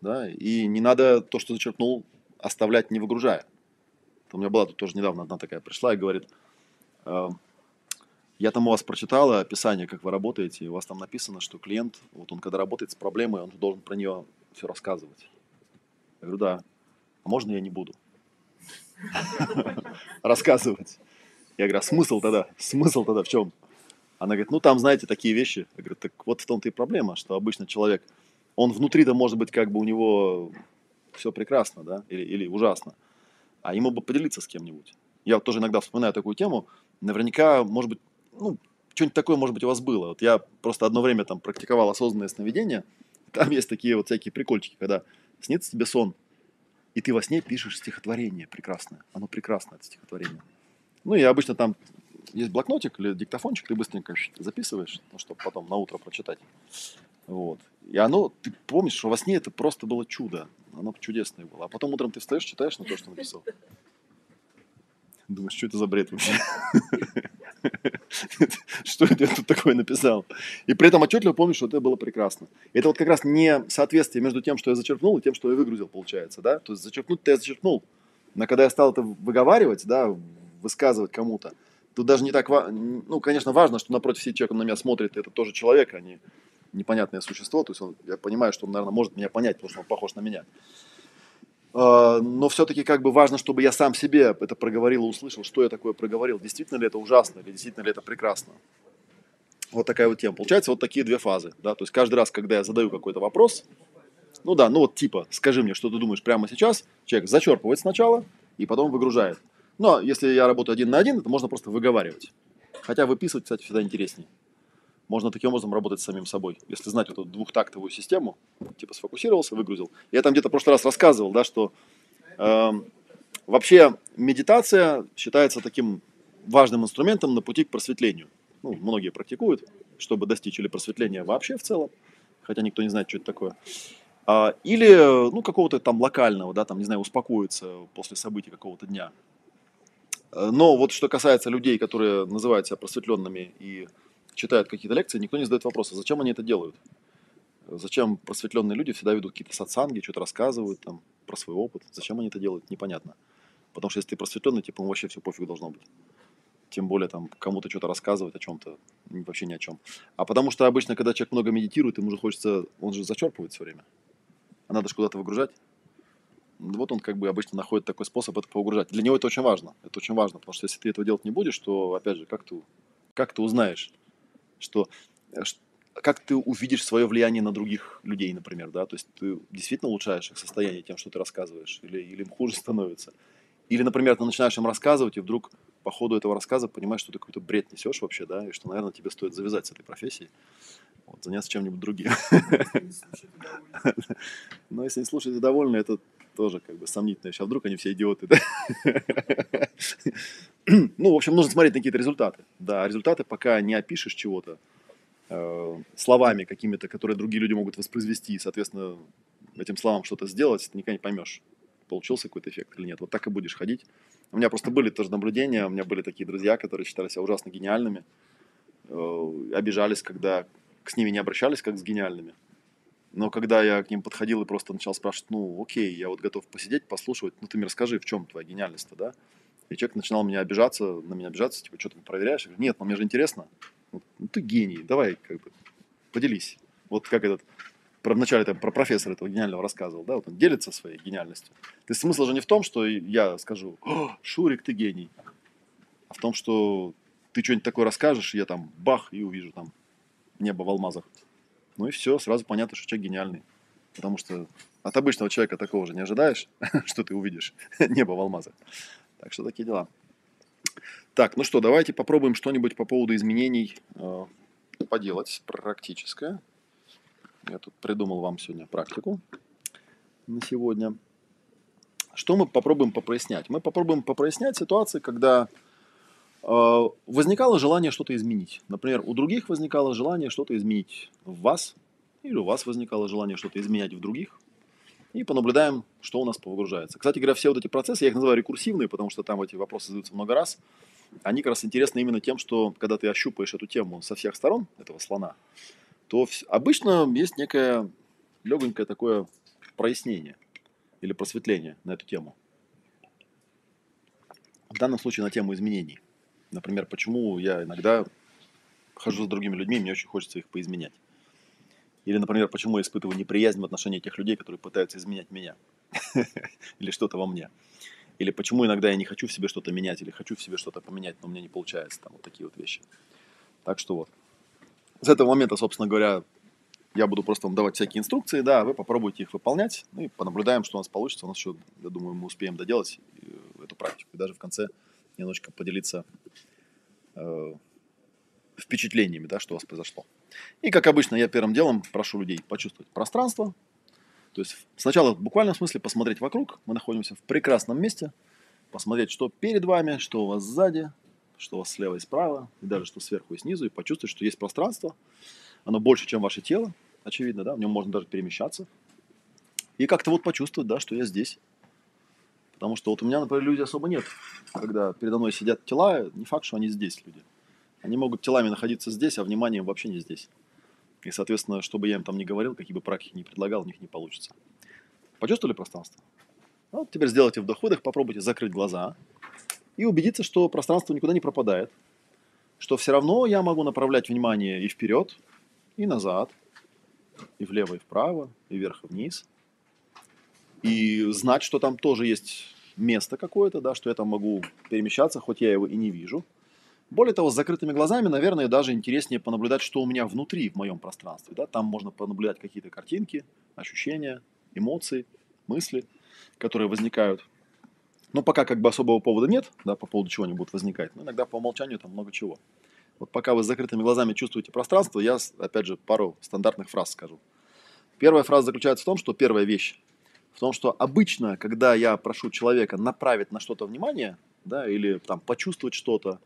Speaker 1: Да? И не надо то, что зачерпнул, оставлять не выгружая. У меня была тут тоже недавно одна такая пришла и говорит, «Э, я там у вас прочитала описание, как вы работаете, и у вас там написано, что клиент, вот он когда работает с проблемой, он должен про нее все рассказывать. Я говорю, да. А можно я не буду? Рассказывать. Я говорю, а смысл тогда? Смысл тогда в чем? Она говорит, ну там, знаете, такие вещи. Я говорю, так вот в том-то и проблема, что обычно человек, он внутри-то может быть как бы у него все прекрасно, да, или, или ужасно, а ему бы поделиться с кем-нибудь. Я вот тоже иногда вспоминаю такую тему, наверняка, может быть, ну, что-нибудь такое, может быть, у вас было. Вот я просто одно время там практиковал осознанное сновидение. Там есть такие вот всякие прикольчики, когда снится тебе сон, и ты во сне пишешь стихотворение прекрасное. Оно прекрасное, это стихотворение. Ну, и обычно там есть блокнотик или диктофончик, ты быстренько записываешь, ну, чтобы потом на утро прочитать. Вот. И оно, ты помнишь, что во сне это просто было чудо. Оно чудесное было. А потом утром ты встаешь, читаешь на то, что написал. Думаешь, что это за бред вообще? Что это я тут такое написал? И при этом отчетливо помню, что это было прекрасно. Это вот как раз не соответствие между тем, что я зачерпнул, и тем, что я выгрузил, получается, да? То есть зачерпнуть-то я зачерпнул. Но когда я стал это выговаривать, да, высказывать кому-то, тут даже не так, ну, конечно, важно, что напротив сидит человек, на меня смотрит, это тоже человек, а не непонятное существо. То есть он, я понимаю, что он, наверное, может меня понять, потому что он похож на меня. А, но все-таки как бы важно, чтобы я сам себе это проговорил и услышал, что я такое проговорил. Действительно ли это ужасно или действительно ли это прекрасно. Вот такая вот тема. Получается вот такие две фазы. Да? То есть каждый раз, когда я задаю какой-то вопрос, ну да, ну вот типа, скажи мне, что ты думаешь прямо сейчас, человек зачерпывает сначала и потом выгружает. Но если я работаю один на один, это можно просто выговаривать. Хотя выписывать, кстати, всегда интереснее. Можно таким образом работать с самим собой. Если знать эту двухтактовую систему, типа сфокусировался, выгрузил. Я там где-то в прошлый раз рассказывал, да, что э, вообще медитация считается таким важным инструментом на пути к просветлению. Ну, многие практикуют, чтобы достичь или просветления вообще в целом, хотя никто не знает, что это такое. А, или, ну, какого-то там локального, да, там, не знаю, успокоиться после событий какого-то дня. Э, но вот что касается людей, которые называют себя просветленными и читают какие-то лекции, никто не задает вопроса, зачем они это делают. Зачем просветленные люди всегда ведут какие-то сатсанги, что-то рассказывают там про свой опыт. Зачем они это делают, непонятно. Потому что если ты просветленный, типа, вообще все пофиг должно быть. Тем более там кому-то что-то рассказывать о чем-то, вообще ни о чем. А потому что обычно, когда человек много медитирует, ему же хочется, он же зачерпывает все время. А надо же куда-то выгружать. Вот он как бы обычно находит такой способ это погружать. Для него это очень важно. Это очень важно, потому что если ты этого делать не будешь, то, опять же, как ты, как ты узнаешь, что э, как ты увидишь свое влияние на других людей, например, да, то есть ты действительно улучшаешь их состояние тем, что ты рассказываешь, или, или им хуже становится. Или, например, ты начинаешь им рассказывать, и вдруг по ходу этого рассказа понимаешь, что ты какой-то бред несешь вообще, да, и что, наверное, тебе стоит завязать с этой профессией, вот, заняться чем-нибудь другим. Но если не слушаете довольны, это тоже как бы сомнительно. Сейчас вдруг они все идиоты, да? Ну, в общем, нужно смотреть на какие-то результаты. Да, результаты пока не опишешь чего-то э, словами какими-то, которые другие люди могут воспроизвести, и, соответственно, этим словам что-то сделать, ты никогда не поймешь, получился какой-то эффект или нет. Вот так и будешь ходить. У меня просто были тоже наблюдения, у меня были такие друзья, которые считали себя ужасно гениальными, э, обижались, когда с ними не обращались как с гениальными. Но когда я к ним подходил и просто начал спрашивать, ну, окей, я вот готов посидеть, послушать, ну, ты мне расскажи, в чем твоя гениальность-то, да? И человек начинал меня обижаться, на меня обижаться, типа, что ты проверяешь? Я говорю, нет, ну, мне же интересно. Ну, ты гений, давай, как бы, поделись. Вот как этот, про, вначале там, про профессора этого гениального рассказывал, да, вот он делится своей гениальностью. То есть смысл же не в том, что я скажу, Шурик, ты гений, а в том, что ты что-нибудь такое расскажешь, и я там бах, и увижу там небо в алмазах. Ну и все, сразу понятно, что человек гениальный. Потому что от обычного человека такого же не ожидаешь, что ты увидишь небо в алмазах. Так что такие дела. Так, ну что, давайте попробуем что-нибудь по поводу изменений э, поделать практическое. Я тут придумал вам сегодня практику на сегодня. Что мы попробуем попрояснять? Мы попробуем попрояснять ситуации, когда возникало желание что-то изменить. Например, у других возникало желание что-то изменить в вас, или у вас возникало желание что-то изменять в других. И понаблюдаем, что у нас повыгружается. Кстати говоря, все вот эти процессы, я их называю рекурсивные, потому что там эти вопросы задаются много раз. Они как раз интересны именно тем, что когда ты ощупаешь эту тему со всех сторон, этого слона, то обычно есть некое легонькое такое прояснение или просветление на эту тему. В данном случае на тему изменений. Например, почему я иногда хожу с другими людьми, мне очень хочется их поизменять. Или, например, почему я испытываю неприязнь в отношении тех людей, которые пытаются изменять меня. Или что-то во мне. Или почему иногда я не хочу в себе что-то менять, или хочу в себе что-то поменять, но у меня не получается. Там вот такие вот вещи. Так что вот. С этого момента, собственно говоря, я буду просто вам давать всякие инструкции, да, вы попробуйте их выполнять, ну и понаблюдаем, что у нас получится. У нас еще, я думаю, мы успеем доделать э, эту практику. И даже в конце немножечко поделиться э, впечатлениями, да, что у вас произошло. И, как обычно, я первым делом прошу людей почувствовать пространство. То есть сначала в буквальном смысле посмотреть вокруг. Мы находимся в прекрасном месте. Посмотреть, что перед вами, что у вас сзади, что у вас слева и справа, и даже что сверху и снизу. И почувствовать, что есть пространство. Оно больше, чем ваше тело, очевидно, да, в нем можно даже перемещаться. И как-то вот почувствовать, да, что я здесь. Потому что вот у меня, например, люди особо нет. Когда передо мной сидят тела, не факт, что они здесь люди. Они могут телами находиться здесь, а вниманием вообще не здесь. И, соответственно, что бы я им там ни говорил, какие бы практики ни предлагал, у них не получится. Почувствовали пространство? Ну, вот теперь сделайте вдох-выдох, попробуйте закрыть глаза и убедиться, что пространство никуда не пропадает, что все равно я могу направлять внимание и вперед, и назад, и влево, и вправо, и вверх, и вниз, и знать, что там тоже есть место какое-то, да, что я там могу перемещаться, хоть я его и не вижу – более того, с закрытыми глазами, наверное, даже интереснее понаблюдать, что у меня внутри, в моем пространстве. Да? Там можно понаблюдать какие-то картинки, ощущения, эмоции, мысли, которые возникают. Но пока как бы особого повода нет, да, по поводу чего они будут возникать, но иногда по умолчанию там много чего. Вот пока вы с закрытыми глазами чувствуете пространство, я, опять же, пару стандартных фраз скажу. Первая фраза заключается в том, что первая вещь, в том, что обычно, когда я прошу человека направить на что-то внимание, да, или там почувствовать что-то,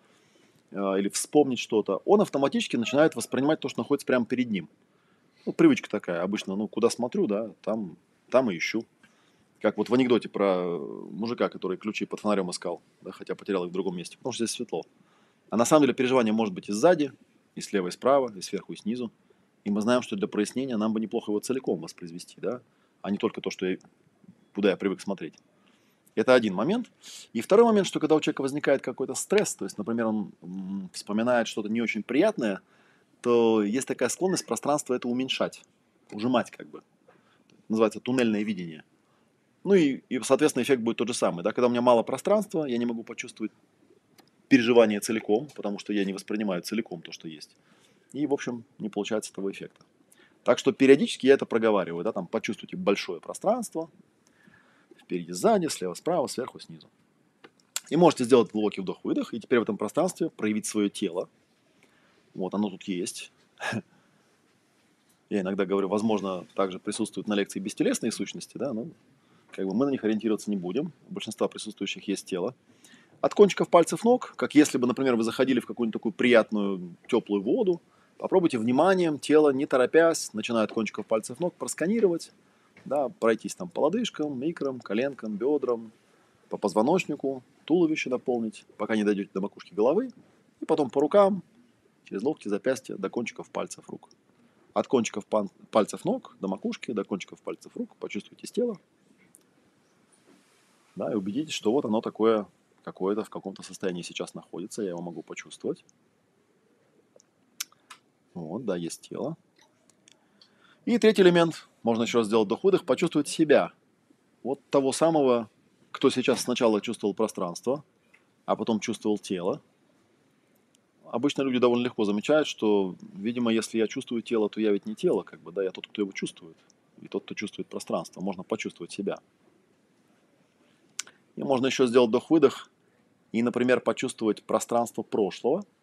Speaker 1: а, или вспомнить что-то, он автоматически начинает воспринимать то, что находится прямо перед ним. Ну, привычка такая, обычно, ну, куда смотрю, да, там, там и ищу. Как вот в анекдоте про мужика, который ключи под фонарем искал, да, хотя потерял их в другом месте, потому что здесь светло. А на самом деле переживание может быть и сзади, и слева, и справа, и сверху, и снизу. И мы знаем, что для прояснения нам бы неплохо его целиком воспроизвести, да, а не только то, что я, куда я привык смотреть. Это один момент. И второй момент, что когда у человека возникает какой-то стресс, то есть, например, он вспоминает что-то не очень приятное, то есть такая склонность пространство это уменьшать, ужимать как бы. Называется туннельное видение. Ну и, и, соответственно, эффект будет тот же самый. Да? Когда у меня мало пространства, я не могу почувствовать переживание целиком, потому что я не воспринимаю целиком то, что есть. И, в общем, не получается того эффекта. Так что периодически я это проговариваю, да, там почувствуйте большое пространство, Впереди, сзади, слева, справа, сверху, снизу. И можете сделать глубокий вдох-выдох, и теперь в этом пространстве проявить свое тело. Вот, оно тут есть. Я иногда говорю, возможно, также присутствуют на лекции бестелесные сущности, да, но как бы мы на них ориентироваться не будем. У большинства присутствующих есть тело. От кончиков пальцев ног, как если бы, например, вы заходили в какую-нибудь такую приятную теплую воду, попробуйте вниманием тело, не торопясь, начиная от кончиков пальцев ног, просканировать, да, пройтись там по лодыжкам, икрам, коленкам, бедрам, по позвоночнику, туловище наполнить, пока не дойдете до макушки головы, и потом по рукам, через локти, запястья, до кончиков пальцев рук. От кончиков пальцев ног до макушки, до кончиков пальцев рук почувствуйте тело. Да, и убедитесь, что вот оно такое, какое-то в каком-то состоянии сейчас находится, я его могу почувствовать. Вот, да, есть тело. И третий элемент, можно еще раз сделать вдох-выдох, почувствовать себя. Вот того самого, кто сейчас сначала чувствовал пространство, а потом чувствовал тело. Обычно люди довольно легко замечают, что, видимо, если я чувствую тело, то я ведь не тело, как бы, да, я тот, кто его чувствует. И тот, кто чувствует пространство. Можно почувствовать себя. И можно еще сделать вдох-выдох и, например, почувствовать пространство прошлого –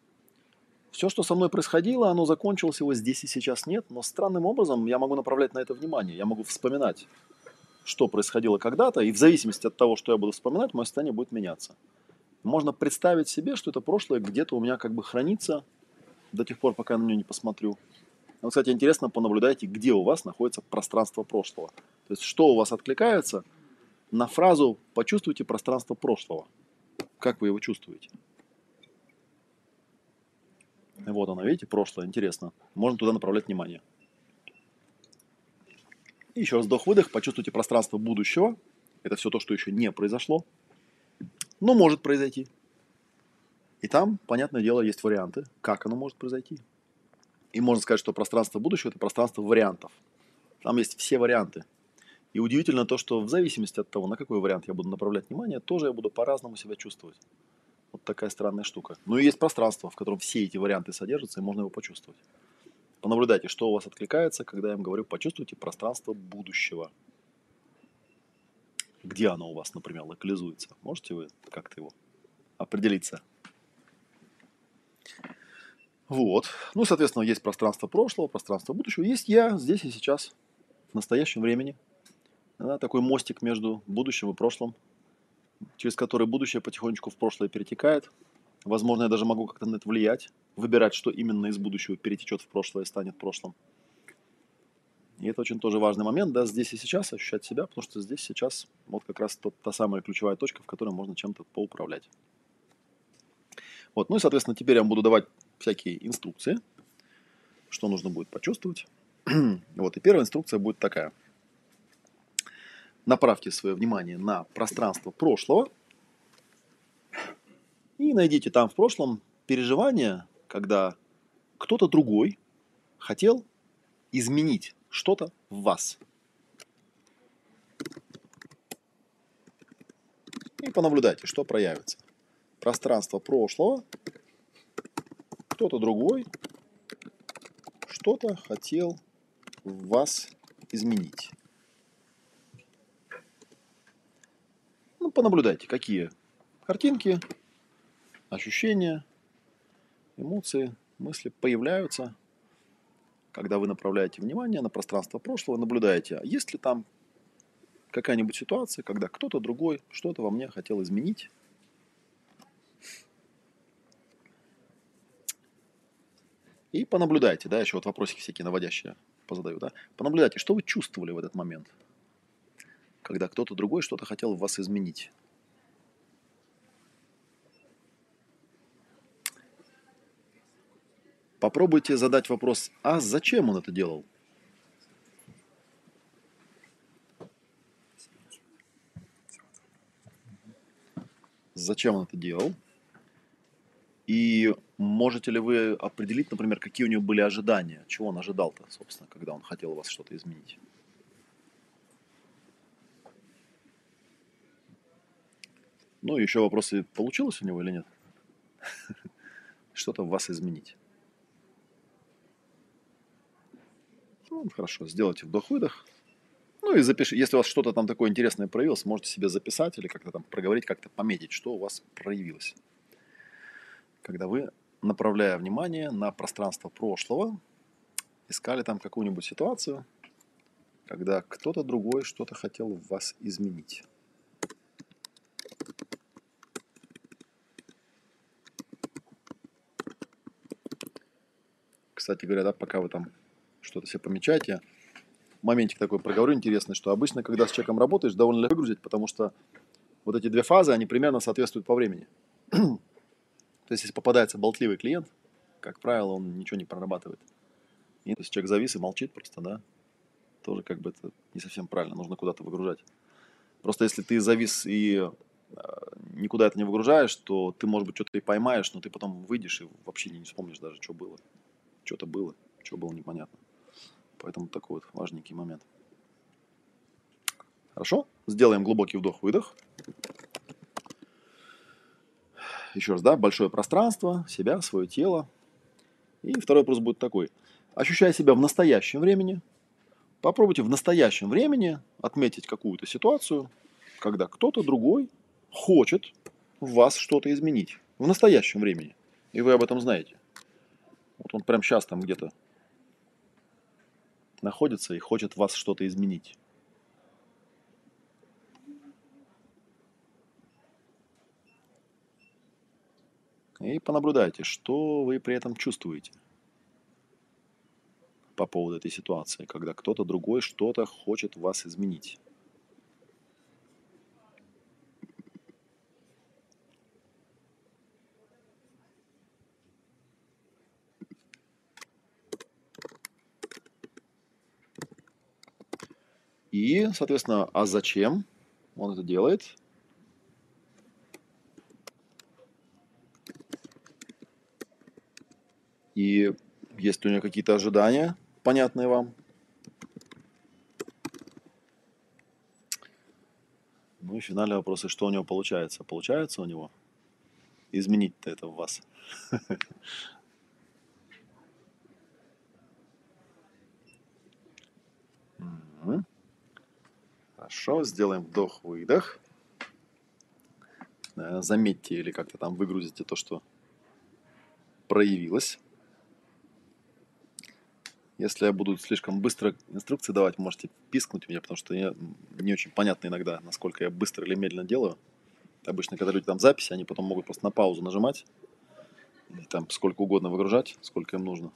Speaker 1: все, что со мной происходило, оно закончилось, его здесь и сейчас нет, но странным образом я могу направлять на это внимание, я могу вспоминать, что происходило когда-то, и в зависимости от того, что я буду вспоминать, мое состояние будет меняться. Можно представить себе, что это прошлое где-то у меня как бы хранится до тех пор, пока я на нее не посмотрю. Но, кстати, интересно, понаблюдайте, где у вас находится пространство прошлого. То есть, что у вас откликается на фразу «почувствуйте пространство прошлого». Как вы его чувствуете? Вот оно, видите, прошлое, интересно. Можно туда направлять внимание. И еще раз вдох-выдох, почувствуйте пространство будущего. Это все то, что еще не произошло, но может произойти. И там, понятное дело, есть варианты, как оно может произойти. И можно сказать, что пространство будущего – это пространство вариантов. Там есть все варианты. И удивительно то, что в зависимости от того, на какой вариант я буду направлять внимание, тоже я буду по-разному себя чувствовать. Вот такая странная штука. Но и есть пространство, в котором все эти варианты содержатся, и можно его почувствовать. Понаблюдайте, что у вас откликается, когда я вам говорю, почувствуйте пространство будущего. Где оно у вас, например, локализуется? Можете вы как-то его определиться? Вот. Ну, соответственно, есть пространство прошлого, пространство будущего. Есть я здесь и сейчас, в настоящем времени. Да, такой мостик между будущим и прошлым, через который будущее потихонечку в прошлое перетекает. Возможно, я даже могу как-то на это влиять, выбирать, что именно из будущего перетечет в прошлое и станет прошлым. И это очень тоже важный момент, да, здесь и сейчас ощущать себя, потому что здесь сейчас вот как раз тот, та самая ключевая точка, в которой можно чем-то поуправлять. Вот, ну и, соответственно, теперь я вам буду давать всякие инструкции, что нужно будет почувствовать. вот, и первая инструкция будет такая. Направьте свое внимание на пространство прошлого и найдите там в прошлом переживание, когда кто-то другой хотел изменить что-то в вас. И понаблюдайте, что проявится. Пространство прошлого кто-то другой что-то хотел в вас изменить. Понаблюдайте, какие картинки, ощущения, эмоции, мысли появляются, когда вы направляете внимание на пространство прошлого, наблюдаете, а есть ли там какая-нибудь ситуация, когда кто-то другой что-то во мне хотел изменить, И понаблюдайте, да, еще вот вопросики всякие наводящие позадаю, да. Понаблюдайте, что вы чувствовали в этот момент, когда кто-то другой что-то хотел в вас изменить. Попробуйте задать вопрос, а зачем он это делал? Зачем он это делал? И можете ли вы определить, например, какие у него были ожидания? Чего он ожидал-то, собственно, когда он хотел у вас что-то изменить? Ну, еще вопросы, получилось у него или нет? Что-то в вас изменить. Ну, хорошо, сделайте вдох-выдох. Ну и запишите, если у вас что-то там такое интересное проявилось, можете себе записать или как-то там проговорить, как-то пометить, что у вас проявилось когда вы, направляя внимание на пространство прошлого, искали там какую-нибудь ситуацию, когда кто-то другой что-то хотел в вас изменить. Кстати говоря, да, пока вы там что-то себе помечаете, моментик такой проговорю интересный, что обычно, когда с человеком работаешь, довольно легко выгрузить, потому что вот эти две фазы, они примерно соответствуют по времени. То есть, если попадается болтливый клиент, как правило, он ничего не прорабатывает. И, то есть, человек завис и молчит просто, да, тоже как бы это не совсем правильно, нужно куда-то выгружать. Просто если ты завис и э, никуда это не выгружаешь, то ты, может быть, что-то и поймаешь, но ты потом выйдешь и вообще не вспомнишь даже, что было. Что-то было, что было непонятно. Поэтому такой вот важненький момент. Хорошо? Сделаем глубокий вдох-выдох еще раз, да, большое пространство, себя, свое тело. И второй вопрос будет такой. Ощущая себя в настоящем времени, попробуйте в настоящем времени отметить какую-то ситуацию, когда кто-то другой хочет в вас что-то изменить. В настоящем времени. И вы об этом знаете. Вот он прямо сейчас там где-то находится и хочет вас что-то изменить. И понаблюдайте, что вы при этом чувствуете по поводу этой ситуации, когда кто-то другой что-то хочет вас изменить. И, соответственно, а зачем он это делает? И есть у него какие-то ожидания, понятные вам? Ну и финальный вопрос, и что у него получается? Получается у него изменить-то это в вас? Хорошо, сделаем вдох-выдох. Э, заметьте или как-то там выгрузите то, что проявилось. Если я буду слишком быстро инструкции давать, можете пискнуть меня, потому что я не очень понятно иногда, насколько я быстро или медленно делаю. Обычно, когда люди там записи, они потом могут просто на паузу нажимать и там сколько угодно выгружать, сколько им нужно.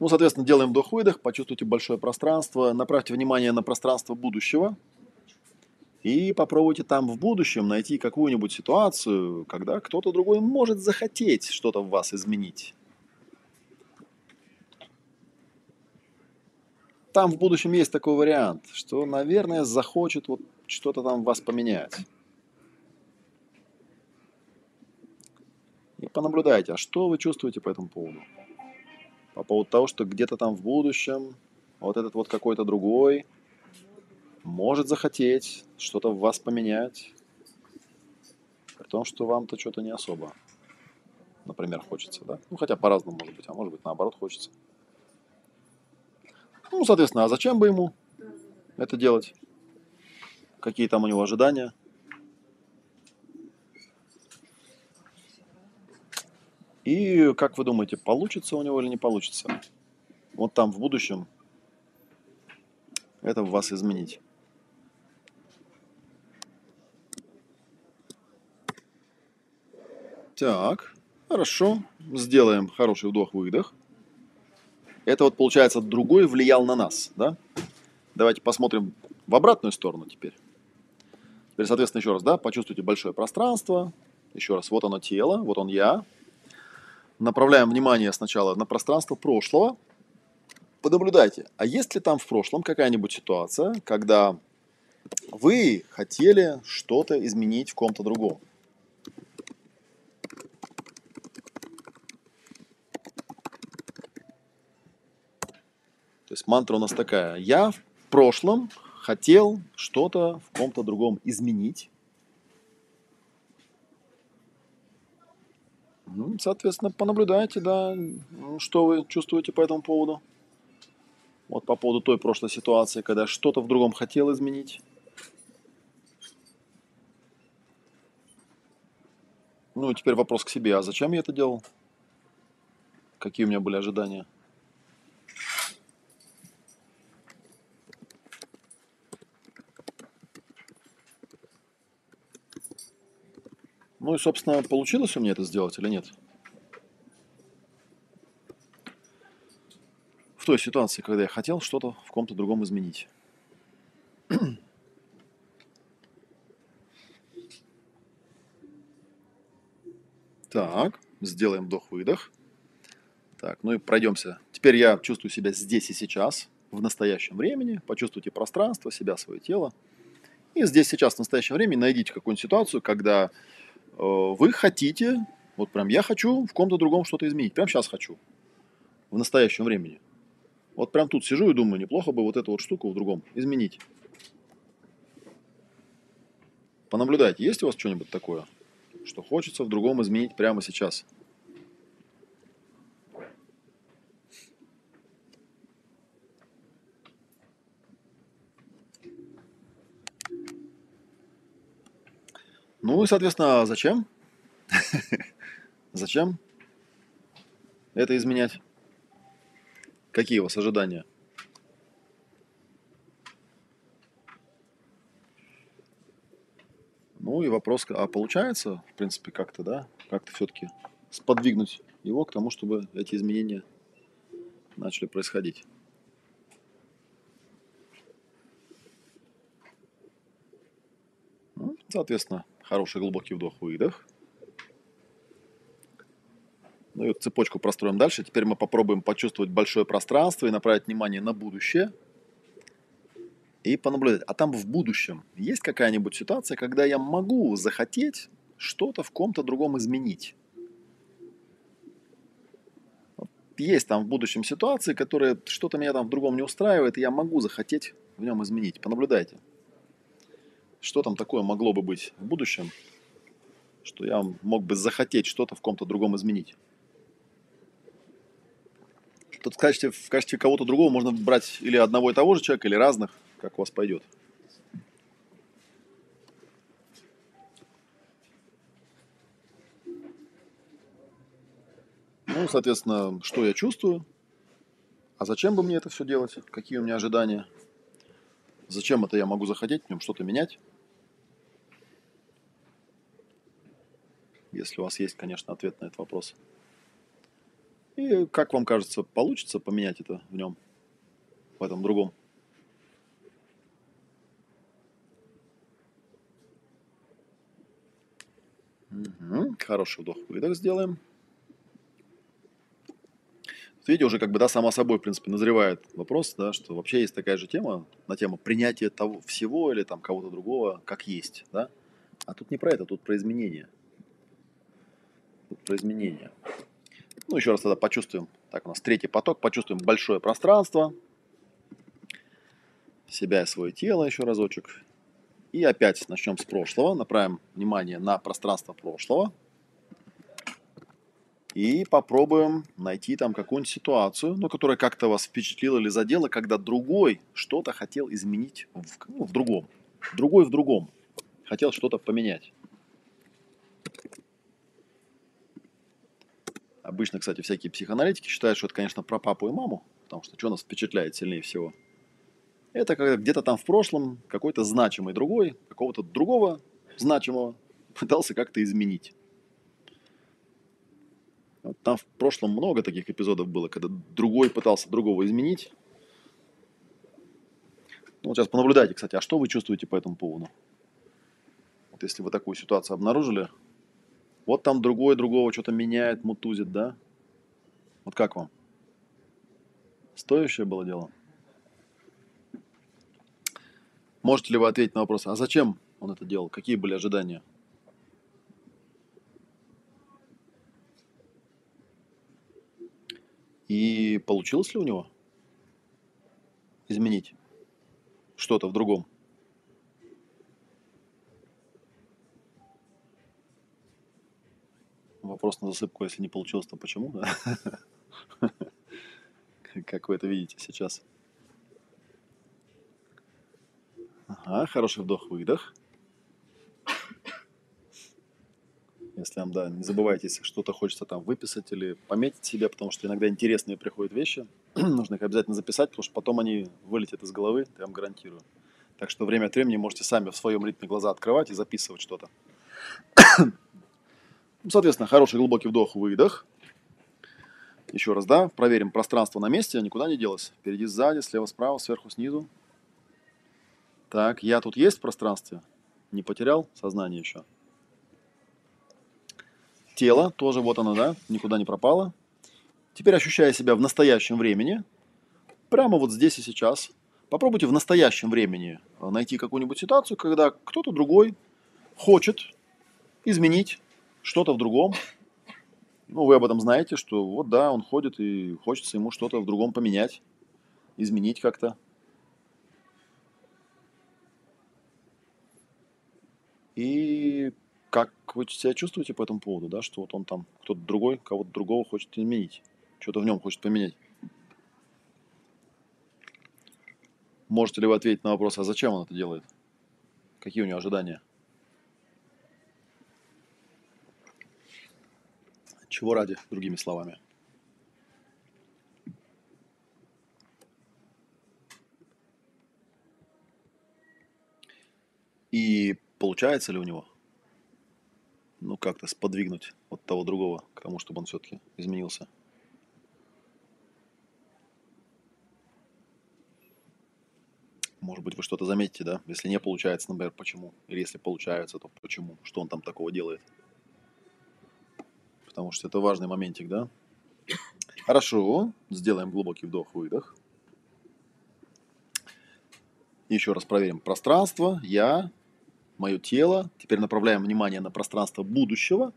Speaker 1: Ну, соответственно, делаем вдох-выдох, почувствуйте большое пространство, направьте внимание на пространство будущего и попробуйте там в будущем найти какую-нибудь ситуацию, когда кто-то другой может захотеть что-то в вас изменить. там в будущем есть такой вариант, что, наверное, захочет вот что-то там вас поменять. И понаблюдайте, а что вы чувствуете по этому поводу? По поводу того, что где-то там в будущем вот этот вот какой-то другой может захотеть что-то в вас поменять, при том, что вам-то что-то не особо, например, хочется, да? Ну, хотя по-разному может быть, а может быть наоборот хочется. Ну, соответственно, а зачем бы ему это делать? Какие там у него ожидания? И как вы думаете, получится у него или не получится? Вот там в будущем это в вас изменить. Так, хорошо. Сделаем хороший вдох-выдох. Это вот, получается, другой влиял на нас, да? Давайте посмотрим в обратную сторону теперь. Теперь, соответственно, еще раз, да, почувствуйте большое пространство. Еще раз, вот оно тело, вот он я. Направляем внимание сначала на пространство прошлого. Понаблюдайте, а есть ли там в прошлом какая-нибудь ситуация, когда вы хотели что-то изменить в ком-то другом? То есть мантра у нас такая. Я в прошлом хотел что-то в ком-то другом изменить. Ну, соответственно, понаблюдайте, да, что вы чувствуете по этому поводу. Вот по поводу той прошлой ситуации, когда что-то в другом хотел изменить. Ну, и теперь вопрос к себе. А зачем я это делал? Какие у меня были ожидания? Ну и, собственно, получилось у меня это сделать или нет? В той ситуации, когда я хотел что-то в ком-то другом изменить. Так, сделаем вдох-выдох. Так, ну и пройдемся. Теперь я чувствую себя здесь и сейчас, в настоящем времени. Почувствуйте пространство, себя, свое тело. И здесь сейчас, в настоящем времени, найдите какую-нибудь ситуацию, когда вы хотите, вот прям я хочу в ком-то другом что-то изменить, прям сейчас хочу, в настоящем времени. Вот прям тут сижу и думаю, неплохо бы вот эту вот штуку в другом изменить. Понаблюдайте, есть у вас что-нибудь такое, что хочется в другом изменить прямо сейчас? Ну и, соответственно, зачем? Зачем это изменять? Какие у вас ожидания? Ну и вопрос, а получается, в принципе, как-то, да, как-то все-таки сподвигнуть его к тому, чтобы эти изменения начали происходить. Ну, соответственно, Хороший глубокий вдох-выдох. Ну и цепочку простроим дальше. Теперь мы попробуем почувствовать большое пространство и направить внимание на будущее. и понаблюдать. А там в будущем есть какая-нибудь ситуация, когда я могу захотеть что-то в ком-то другом изменить? есть там в будущем ситуации, которые что-то меня там в другом не устраивает, и я могу захотеть в нем изменить. Понаблюдайте. Что там такое могло бы быть в будущем, что я мог бы захотеть что-то в ком-то другом изменить. Тут в качестве, в качестве кого-то другого можно брать или одного и того же человека, или разных, как у вас пойдет. Ну, соответственно, что я чувствую, а зачем бы мне это все делать, какие у меня ожидания, зачем это я могу захотеть в нем что-то менять. Если у вас есть, конечно, ответ на этот вопрос. И как вам кажется, получится поменять это в нем, в этом другом? Угу. Хороший вдох-выдох сделаем видите, уже как бы, да, сама собой, в принципе, назревает вопрос, да, что вообще есть такая же тема на тему принятия того всего или там кого-то другого, как есть, да. А тут не про это, тут про изменения. Про изменения. Ну, еще раз тогда почувствуем. Так, у нас третий поток. Почувствуем большое пространство. Себя и свое тело еще разочек. И опять начнем с прошлого. Направим внимание на пространство прошлого и попробуем найти там какую-нибудь ситуацию, ну, которая как-то вас впечатлила или задела, когда другой что-то хотел изменить в, ну, в другом. Другой в другом. Хотел что-то поменять. Обычно, кстати, всякие психоаналитики считают, что это, конечно, про папу и маму, потому что что нас впечатляет сильнее всего? Это когда где-то там в прошлом какой-то значимый другой, какого-то другого значимого пытался как-то изменить. Там в прошлом много таких эпизодов было, когда другой пытался другого изменить. Ну, вот сейчас понаблюдайте, кстати, а что вы чувствуете по этому поводу? Вот если вы такую ситуацию обнаружили, вот там другой другого что-то меняет, мутузит, да? Вот как вам? Стоящее было дело? Можете ли вы ответить на вопрос, а зачем он это делал? Какие были ожидания? И получилось ли у него изменить что-то в другом? Вопрос на засыпку, если не получилось, то почему? Как вы это видите сейчас? Ага, хороший вдох-выдох. Если вам, да, не забывайте, если что-то хочется там выписать или пометить себе, потому что иногда интересные приходят вещи, нужно их обязательно записать, потому что потом они вылетят из головы, я вам гарантирую. Так что время от времени можете сами в своем ритме глаза открывать и записывать что-то. Ну, соответственно, хороший глубокий вдох-выдох. Еще раз, да, проверим пространство на месте, никуда не делось. Впереди, сзади, слева, справа, сверху, снизу. Так, я тут есть в пространстве? Не потерял сознание еще? тело, тоже вот оно, да, никуда не пропало. Теперь ощущая себя в настоящем времени, прямо вот здесь и сейчас, попробуйте в настоящем времени э, найти какую-нибудь ситуацию, когда кто-то другой хочет изменить что-то в другом. Ну, вы об этом знаете, что вот да, он ходит и хочется ему что-то в другом поменять, изменить как-то. И как вы себя чувствуете по этому поводу, да, что вот он там, кто-то другой, кого-то другого хочет изменить, что-то в нем хочет поменять? Можете ли вы ответить на вопрос, а зачем он это делает? Какие у него ожидания? Чего ради, другими словами? И получается ли у него? ну, как-то сподвигнуть от того другого к тому, чтобы он все-таки изменился. Может быть, вы что-то заметите, да? Если не получается, например, почему? Или если получается, то почему? Что он там такого делает? Потому что это важный моментик, да? Хорошо, сделаем глубокий вдох-выдох. Еще раз проверим. Пространство, я, мое тело. Теперь направляем внимание на пространство будущего.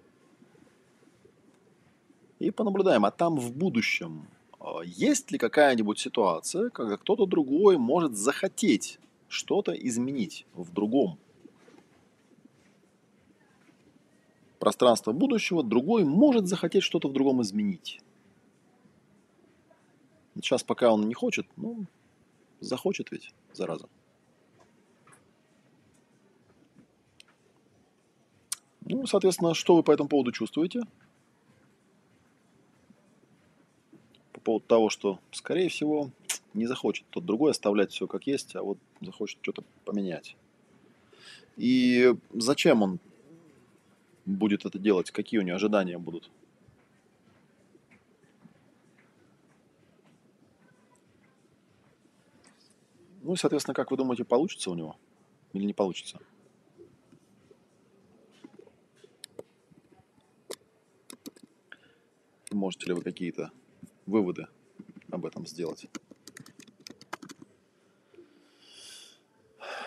Speaker 1: И понаблюдаем, а там в будущем а, есть ли какая-нибудь ситуация, когда кто-то другой может захотеть что-то изменить в другом пространство будущего, другой может захотеть что-то в другом изменить. Сейчас пока он не хочет, ну, захочет ведь, зараза. Ну, соответственно, что вы по этому поводу чувствуете? По поводу того, что, скорее всего, не захочет тот другой оставлять все как есть, а вот захочет что-то поменять. И зачем он будет это делать? Какие у него ожидания будут? Ну и, соответственно, как вы думаете, получится у него или не получится? Можете ли вы какие-то выводы об этом сделать?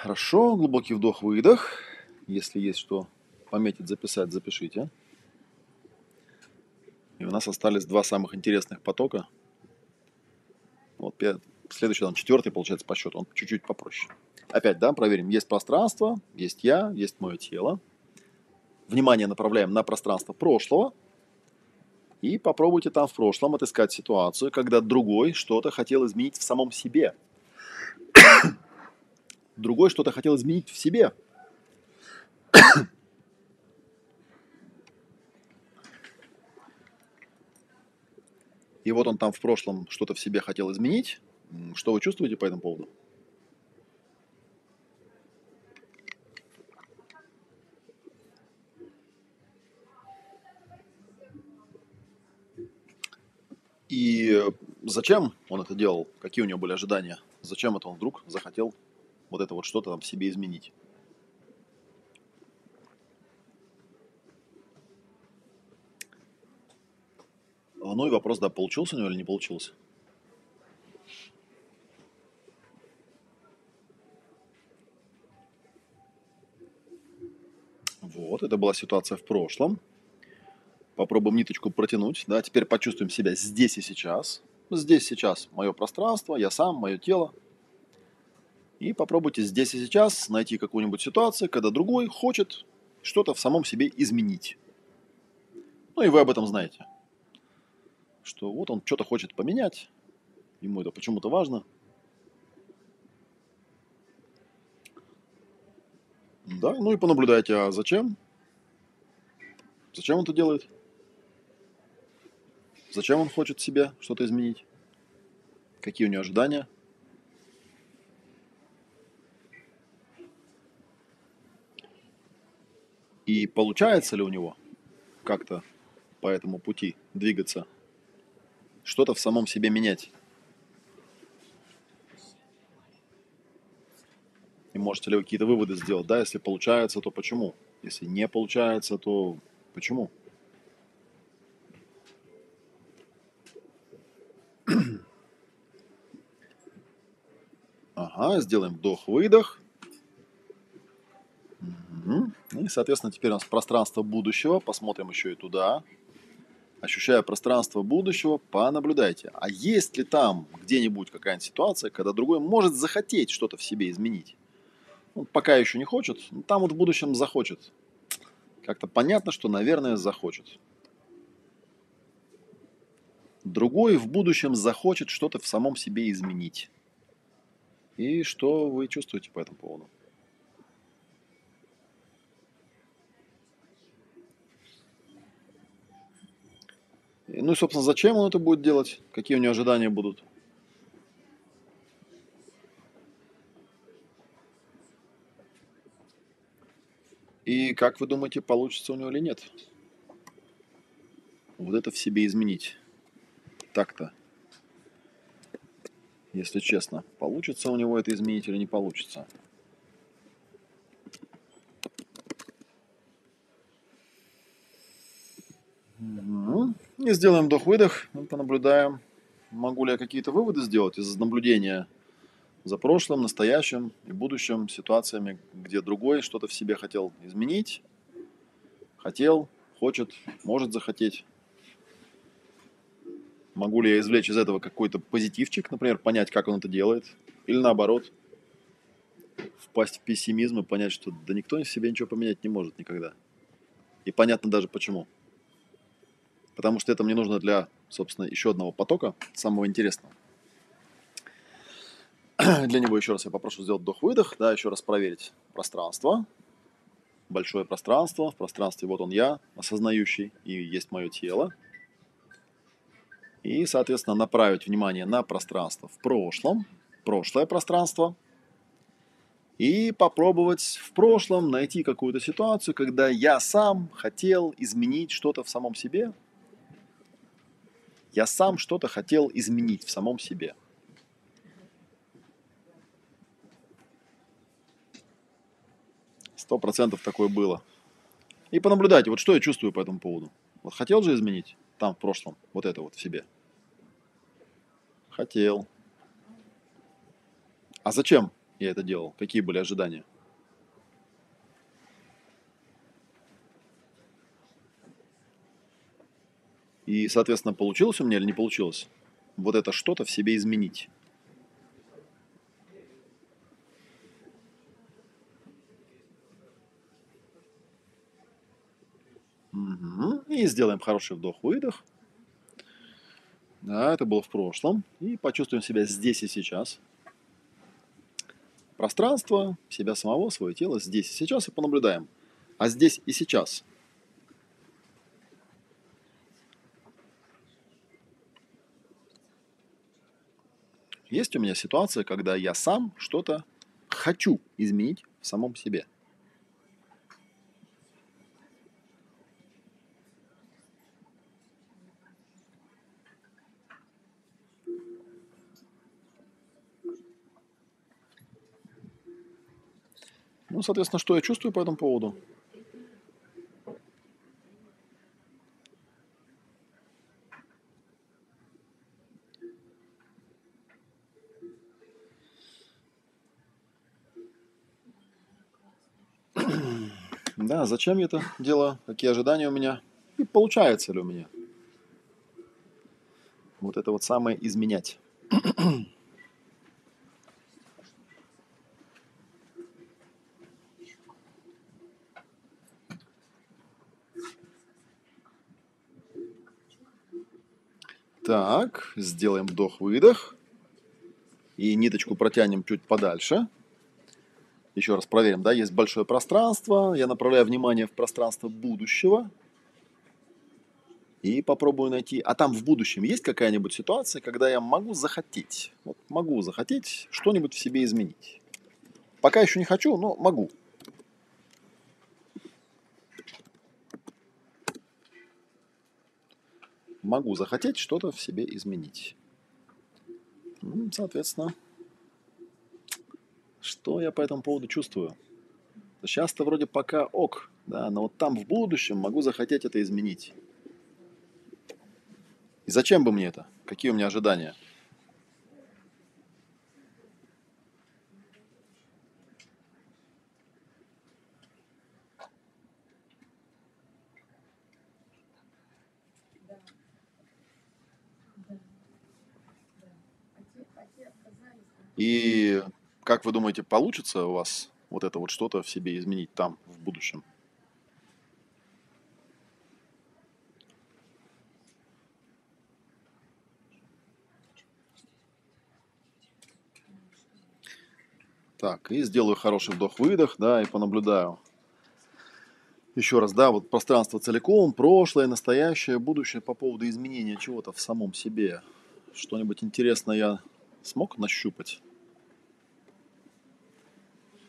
Speaker 1: Хорошо, глубокий вдох-выдох. Если есть что пометить, записать, запишите. И у нас остались два самых интересных потока. Вот следующий, там, четвертый, получается, по счету. Он чуть-чуть попроще. Опять, да, проверим. Есть пространство, есть я, есть мое тело. Внимание направляем на пространство прошлого. И попробуйте там в прошлом отыскать ситуацию, когда другой что-то хотел изменить в самом себе. другой что-то хотел изменить в себе. И вот он там в прошлом что-то в себе хотел изменить. Что вы чувствуете по этому поводу? И зачем он это делал? Какие у него были ожидания? Зачем это он вдруг захотел вот это вот что-то там в себе изменить? Ну и вопрос, да, получился у него или не получился? Вот, это была ситуация в прошлом. Попробуем ниточку протянуть, да, теперь почувствуем себя здесь и сейчас. Здесь сейчас мое пространство, я сам, мое тело. И попробуйте здесь и сейчас найти какую-нибудь ситуацию, когда другой хочет что-то в самом себе изменить. Ну и вы об этом знаете что вот он что-то хочет поменять, ему это почему-то важно. Да, ну и понаблюдайте, а зачем? Зачем он это делает? Зачем он хочет себе что-то изменить? Какие у него ожидания? И получается ли у него как-то по этому пути двигаться что-то в самом себе менять. И можете ли вы какие-то выводы сделать, да, если получается, то почему? Если не получается, то почему? Ага, сделаем вдох-выдох. И, соответственно, теперь у нас пространство будущего. Посмотрим еще и туда ощущая пространство будущего, понаблюдайте. А есть ли там где-нибудь какая-нибудь ситуация, когда другой может захотеть что-то в себе изменить? Он пока еще не хочет, но там вот в будущем захочет. Как-то понятно, что, наверное, захочет. Другой в будущем захочет что-то в самом себе изменить. И что вы чувствуете по этому поводу? Ну и, собственно, зачем он это будет делать? Какие у него ожидания будут? И как вы думаете, получится у него или нет? Вот это в себе изменить. Так-то. Если честно, получится у него это изменить или не получится? И сделаем вдох-выдох, понаблюдаем, могу ли я какие-то выводы сделать из наблюдения за прошлым, настоящим и будущим ситуациями, где другой что-то в себе хотел изменить, хотел, хочет, может захотеть. Могу ли я извлечь из этого какой-то позитивчик, например, понять, как он это делает, или наоборот, впасть в пессимизм и понять, что да никто в себе ничего поменять не может никогда. И понятно даже почему. Потому что это мне нужно для, собственно, еще одного потока, самого интересного. Для него еще раз я попрошу сделать вдох-выдох, да, еще раз проверить пространство, большое пространство, в пространстве вот он я, осознающий, и есть мое тело. И, соответственно, направить внимание на пространство в прошлом, прошлое пространство, и попробовать в прошлом найти какую-то ситуацию, когда я сам хотел изменить что-то в самом себе. Я сам что-то хотел изменить в самом себе – Сто процентов такое было. И понаблюдайте, вот что я чувствую по этому поводу. Вот хотел же изменить там в прошлом вот это вот в себе? Хотел. А зачем я это делал? Какие были ожидания? И, соответственно, получилось у меня или не получилось вот это что-то в себе изменить? И сделаем хороший вдох-выдох. Да, это было в прошлом. И почувствуем себя здесь и сейчас. Пространство, себя самого, свое тело здесь и сейчас и понаблюдаем. А здесь и сейчас. Есть у меня ситуация, когда я сам что-то хочу изменить в самом себе – Ну, соответственно, что я чувствую по этому поводу? Да, зачем я это делаю? Какие ожидания у меня? И получается ли у меня? Вот это вот самое изменять. Так, сделаем вдох-выдох. И ниточку протянем чуть подальше. Еще раз проверим, да, есть большое пространство. Я направляю внимание в пространство будущего. И попробую найти. А там в будущем есть какая-нибудь ситуация, когда я могу захотеть. Вот могу захотеть что-нибудь в себе изменить. Пока еще не хочу, но могу. могу захотеть что-то в себе изменить. Ну, соответственно, что я по этому поводу чувствую? Сейчас-то вроде пока ок, да, но вот там в будущем могу захотеть это изменить. И зачем бы мне это? Какие у меня ожидания? И как вы думаете, получится у вас вот это вот что-то в себе изменить там, в будущем? Так, и сделаю хороший вдох-выдох, да, и понаблюдаю. Еще раз, да, вот пространство целиком, прошлое, настоящее, будущее по поводу изменения чего-то в самом себе. Что-нибудь интересное я смог нащупать?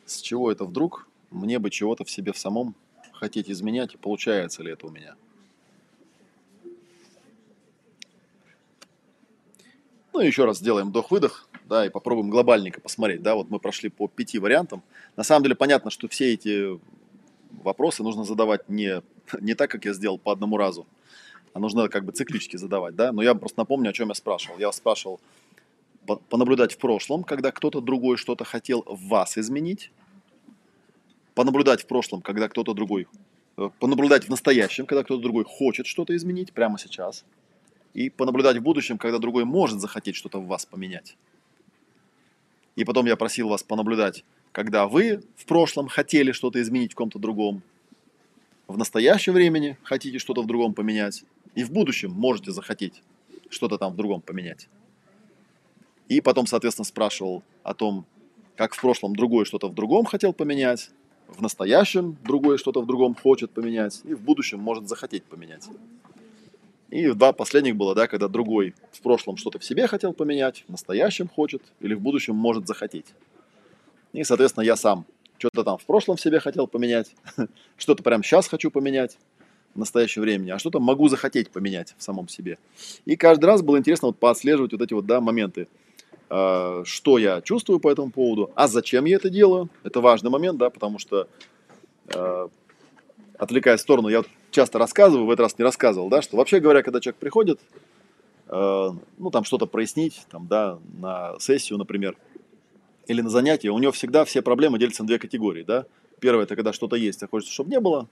Speaker 1: С чего это вдруг мне бы чего-то в себе в самом хотеть изменять, получается ли это у меня? Ну и еще раз сделаем вдох-выдох, да, и попробуем глобальненько посмотреть, да, вот мы прошли по пяти вариантам. На самом деле понятно, что все эти вопросы нужно задавать не, не так, как я сделал по одному разу, а нужно как бы циклически задавать, да. Но я просто напомню, о чем я спрашивал. Я спрашивал, понаблюдать в прошлом, когда кто-то другой что-то хотел в вас изменить, понаблюдать в прошлом, когда кто-то другой, э, понаблюдать в настоящем, когда кто-то другой хочет что-то изменить прямо сейчас, и понаблюдать в будущем, когда другой может захотеть что-то в вас поменять. И потом я просил вас понаблюдать, когда вы в прошлом хотели что-то изменить в ком-то другом, в настоящем времени хотите что-то в другом поменять, и в будущем можете захотеть что-то там в другом поменять. И потом, соответственно, спрашивал о том, как в прошлом другой что-то в другом хотел поменять, в настоящем другой что-то в другом хочет поменять, и в будущем может захотеть поменять. И два последних было, да, когда другой в прошлом что-то в себе хотел поменять, в настоящем хочет, или в будущем может захотеть. И, соответственно, я сам что-то там в прошлом в себе хотел поменять, что-то прямо сейчас хочу поменять в настоящем времени, а что-то могу захотеть поменять в самом себе. И каждый раз было интересно вот поотслеживать вот эти вот, да, моменты. Э, что я чувствую по этому поводу, а зачем я это делаю. Это важный момент, да, потому что, э, отвлекаясь в сторону, я часто рассказываю, в этот раз не рассказывал, да, что вообще говоря, когда человек приходит, э, ну, там что-то прояснить, там, да, на сессию, например, или на занятие, у него всегда все проблемы делятся на две категории, да. Первая – это когда что-то есть, а хочется, чтобы не было,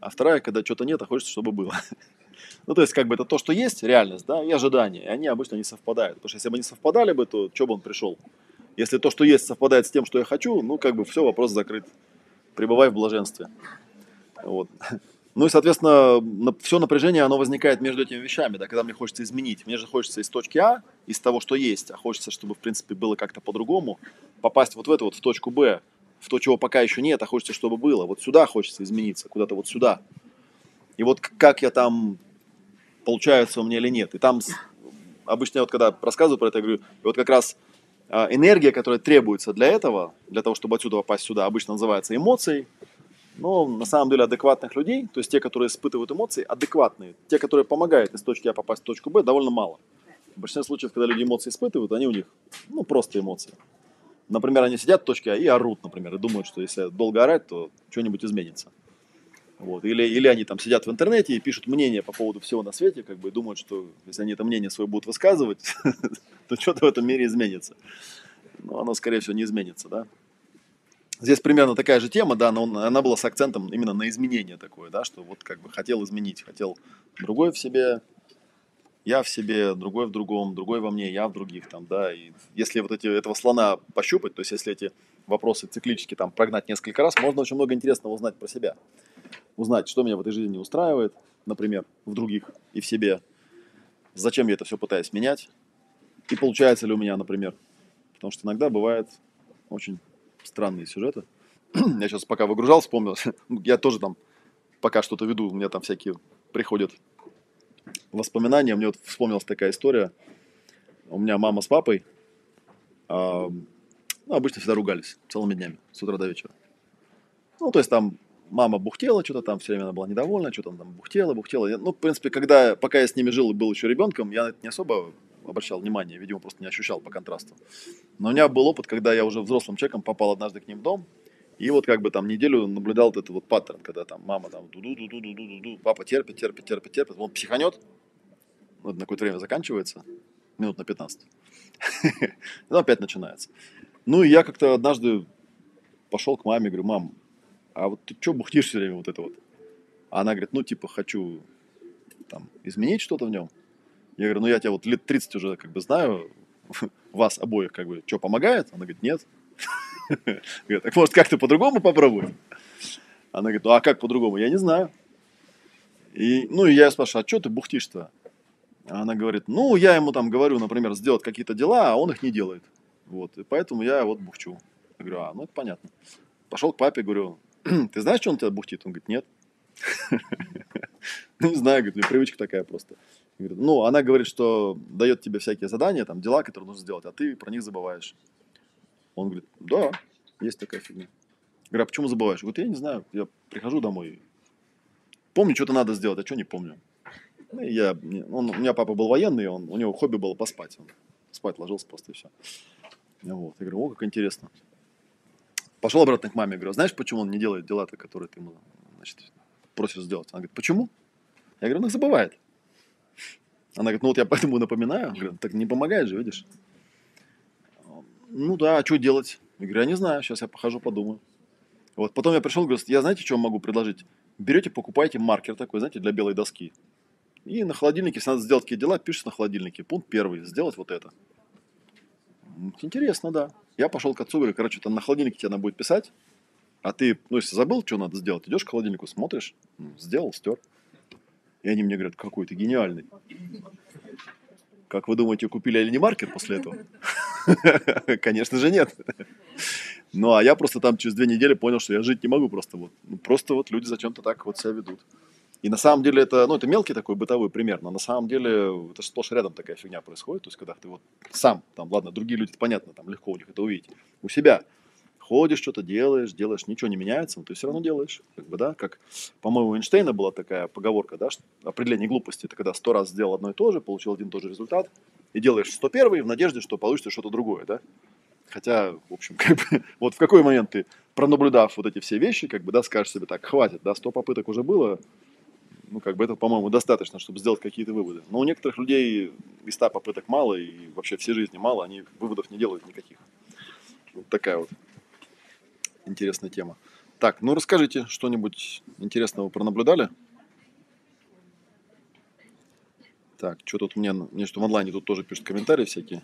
Speaker 1: а вторая, когда что-то нет, а хочется, чтобы было. Ну, то есть, как бы это то, что есть, реальность, да, и ожидания. И они обычно не совпадают. Потому что если бы они совпадали бы, то что бы он пришел? Если то, что есть, совпадает с тем, что я хочу, ну, как бы все, вопрос закрыт. Пребывай в блаженстве. Вот. Ну и, соответственно, все напряжение, оно возникает между этими вещами, да, когда мне хочется изменить. Мне же хочется из точки А, из того, что есть, а хочется, чтобы, в принципе, было как-то по-другому, попасть вот в эту вот, в точку Б, в то, чего пока еще нет, а хочется, чтобы было. Вот сюда хочется измениться, куда-то вот сюда. И вот как я там получается у меня или нет. И там обычно вот когда рассказываю про это, я говорю, и вот как раз а, энергия, которая требуется для этого, для того, чтобы отсюда попасть сюда, обычно называется эмоцией. Но на самом деле адекватных людей, то есть те, которые испытывают эмоции, адекватные, те, которые помогают из точки А попасть в точку Б, довольно мало. В большинстве случаев, когда люди эмоции испытывают, они у них, ну, просто эмоции. Например, они сидят в точке А и орут, например, и думают, что если долго орать, то что-нибудь изменится. Вот. Или, или они там сидят в интернете и пишут мнение по поводу всего на свете, как бы думают, что если они это мнение свое будут высказывать, то что-то в этом мире изменится. Но оно, скорее всего, не изменится, да. Здесь примерно такая же тема, да, но она была с акцентом именно на изменение такое, да, что вот как бы хотел изменить, хотел другой в себе, я в себе, другой в другом, другой во мне, я в других, там, да, и если вот эти, этого слона пощупать, то есть если эти вопросы циклически там прогнать несколько раз, можно очень много интересного узнать про себя узнать, что меня в этой жизни не устраивает, например, в других и в себе, зачем я это все пытаюсь менять, и получается ли у меня, например. Потому что иногда бывают очень странные сюжеты. я сейчас пока выгружал, вспомнил, я тоже там пока что-то веду, у меня там всякие приходят воспоминания, мне вот вспомнилась такая история. У меня мама с папой э, ну, обычно всегда ругались целыми днями, с утра до вечера. Ну, то есть там мама бухтела что-то там, все время она была недовольна, что-то там бухтела, бухтела. Ну, в принципе, когда, пока я с ними жил и был еще ребенком, я не особо обращал внимание, видимо, просто не ощущал по контрасту. Но у меня был опыт, когда я уже взрослым человеком попал однажды к ним в дом, и вот как бы там неделю наблюдал вот этот вот паттерн, когда там мама там ду-ду-ду-ду-ду-ду-ду, папа терпит, терпит, терпит, терпит, он психанет, вот на какое-то время заканчивается, минут на 15, и опять начинается. Ну и я как-то однажды пошел к маме, говорю, мам, а вот ты что бухтишь все время вот это вот? А она говорит, ну, типа, хочу там изменить что-то в нем. Я говорю, ну, я тебя вот лет 30 уже как бы знаю, вас обоих как бы, что, помогает? Она говорит, нет. Говорит, так может как-то по-другому попробовать? Она говорит, ну, а как по-другому? Я не знаю. И, ну, и я спрашиваю, а что ты бухтишь-то? Она говорит, ну, я ему там говорю, например, сделать какие-то дела, а он их не делает. Вот, и поэтому я вот бухчу. Я говорю, а, ну, это понятно. Пошел к папе, говорю, ты знаешь, что он тебя бухтит? Он говорит, нет. Ну, не знаю, говорит, привычка такая просто. ну, она говорит, что дает тебе всякие задания, там, дела, которые нужно сделать, а ты про них забываешь. Он говорит, да, есть такая фигня. Говорю, а почему забываешь? Говорит, я не знаю, я прихожу домой, помню, что-то надо сделать, а что не помню. Ну, я, он, у меня папа был военный, он, у него хобби было поспать. Он спать ложился просто и все. Вот. Я говорю, о, как интересно. Пошел обратно к маме, говорю, знаешь, почему он не делает дела-то, которые ты ему значит, просишь сделать? Она говорит, почему? Я говорю, он их забывает. Она говорит, ну вот я поэтому напоминаю. Я говорю, так не помогает же, видишь. Ну да, а что делать? Я говорю, я не знаю, сейчас я похожу, подумаю. Вот, потом я пришел, говорю, я знаете, что могу предложить? Берете, покупаете маркер такой, знаете, для белой доски. И на холодильнике, если надо сделать какие дела, пишешь на холодильнике. Пункт первый, сделать вот это. Интересно, да. Я пошел к отцу, говорю, короче, там на холодильнике тебе надо будет писать, а ты, ну, если забыл, что надо сделать, идешь к холодильнику, смотришь, сделал, стер. И они мне говорят, какой ты гениальный. Как вы думаете, купили или не маркер после этого? Конечно же нет. Ну, а я просто там через две недели понял, что я жить не могу просто вот. Ну, просто вот люди зачем-то так вот себя ведут. И на самом деле это, ну, это мелкий такой бытовой пример, но на самом деле это сплошь рядом такая фигня происходит. То есть, когда ты вот сам, там, ладно, другие люди, понятно, там легко у них это увидеть. У себя ходишь, что-то делаешь, делаешь, ничего не меняется, но ты все равно делаешь. Как бы, да, как, по-моему, у Эйнштейна была такая поговорка, да, что определение глупости, это когда сто раз сделал одно и то же, получил один и тот же результат, и делаешь 101 в надежде, что получится что-то другое, да. Хотя, в общем, как бы, вот в какой момент ты, пронаблюдав вот эти все вещи, как бы, да, скажешь себе так, хватит, да, 100 попыток уже было, ну, как бы это, по-моему, достаточно, чтобы сделать какие-то выводы. Но у некоторых людей и 100 попыток мало, и вообще всей жизни мало, они выводов не делают никаких. Вот такая вот интересная тема. Так, ну расскажите что-нибудь интересного пронаблюдали? Так, что тут меня, мне что в онлайне тут тоже пишут комментарии всякие.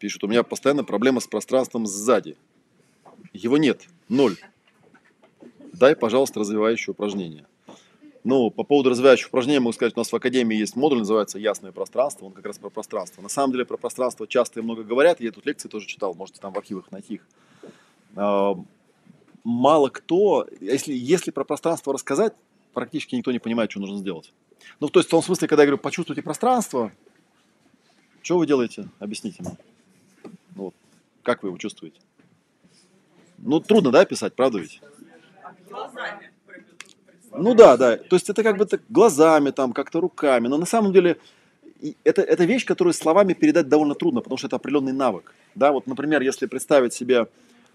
Speaker 1: Пишут, у меня постоянно проблема с пространством сзади. Его нет, ноль. Дай, пожалуйста, развивающее упражнение. Ну, по поводу развивающих упражнений могу сказать, у нас в Академии есть модуль, называется «Ясное пространство», он как раз про пространство. На самом деле про пространство часто и много говорят, я тут лекции тоже читал, можете там в архивах найти их. Мало кто, если, если про пространство рассказать, практически никто не понимает, что нужно сделать. Ну, то есть в том смысле, когда я говорю, почувствуйте пространство, что вы делаете? Объясните мне. Ну, вот, как вы его чувствуете? Ну, трудно, да, писать, правда ведь? Глазами. Ну да, да. То есть это как бы так глазами, там, как-то руками. Но на самом деле это, это вещь, которую словами передать довольно трудно, потому что это определенный навык. Да, вот, например, если представить себе,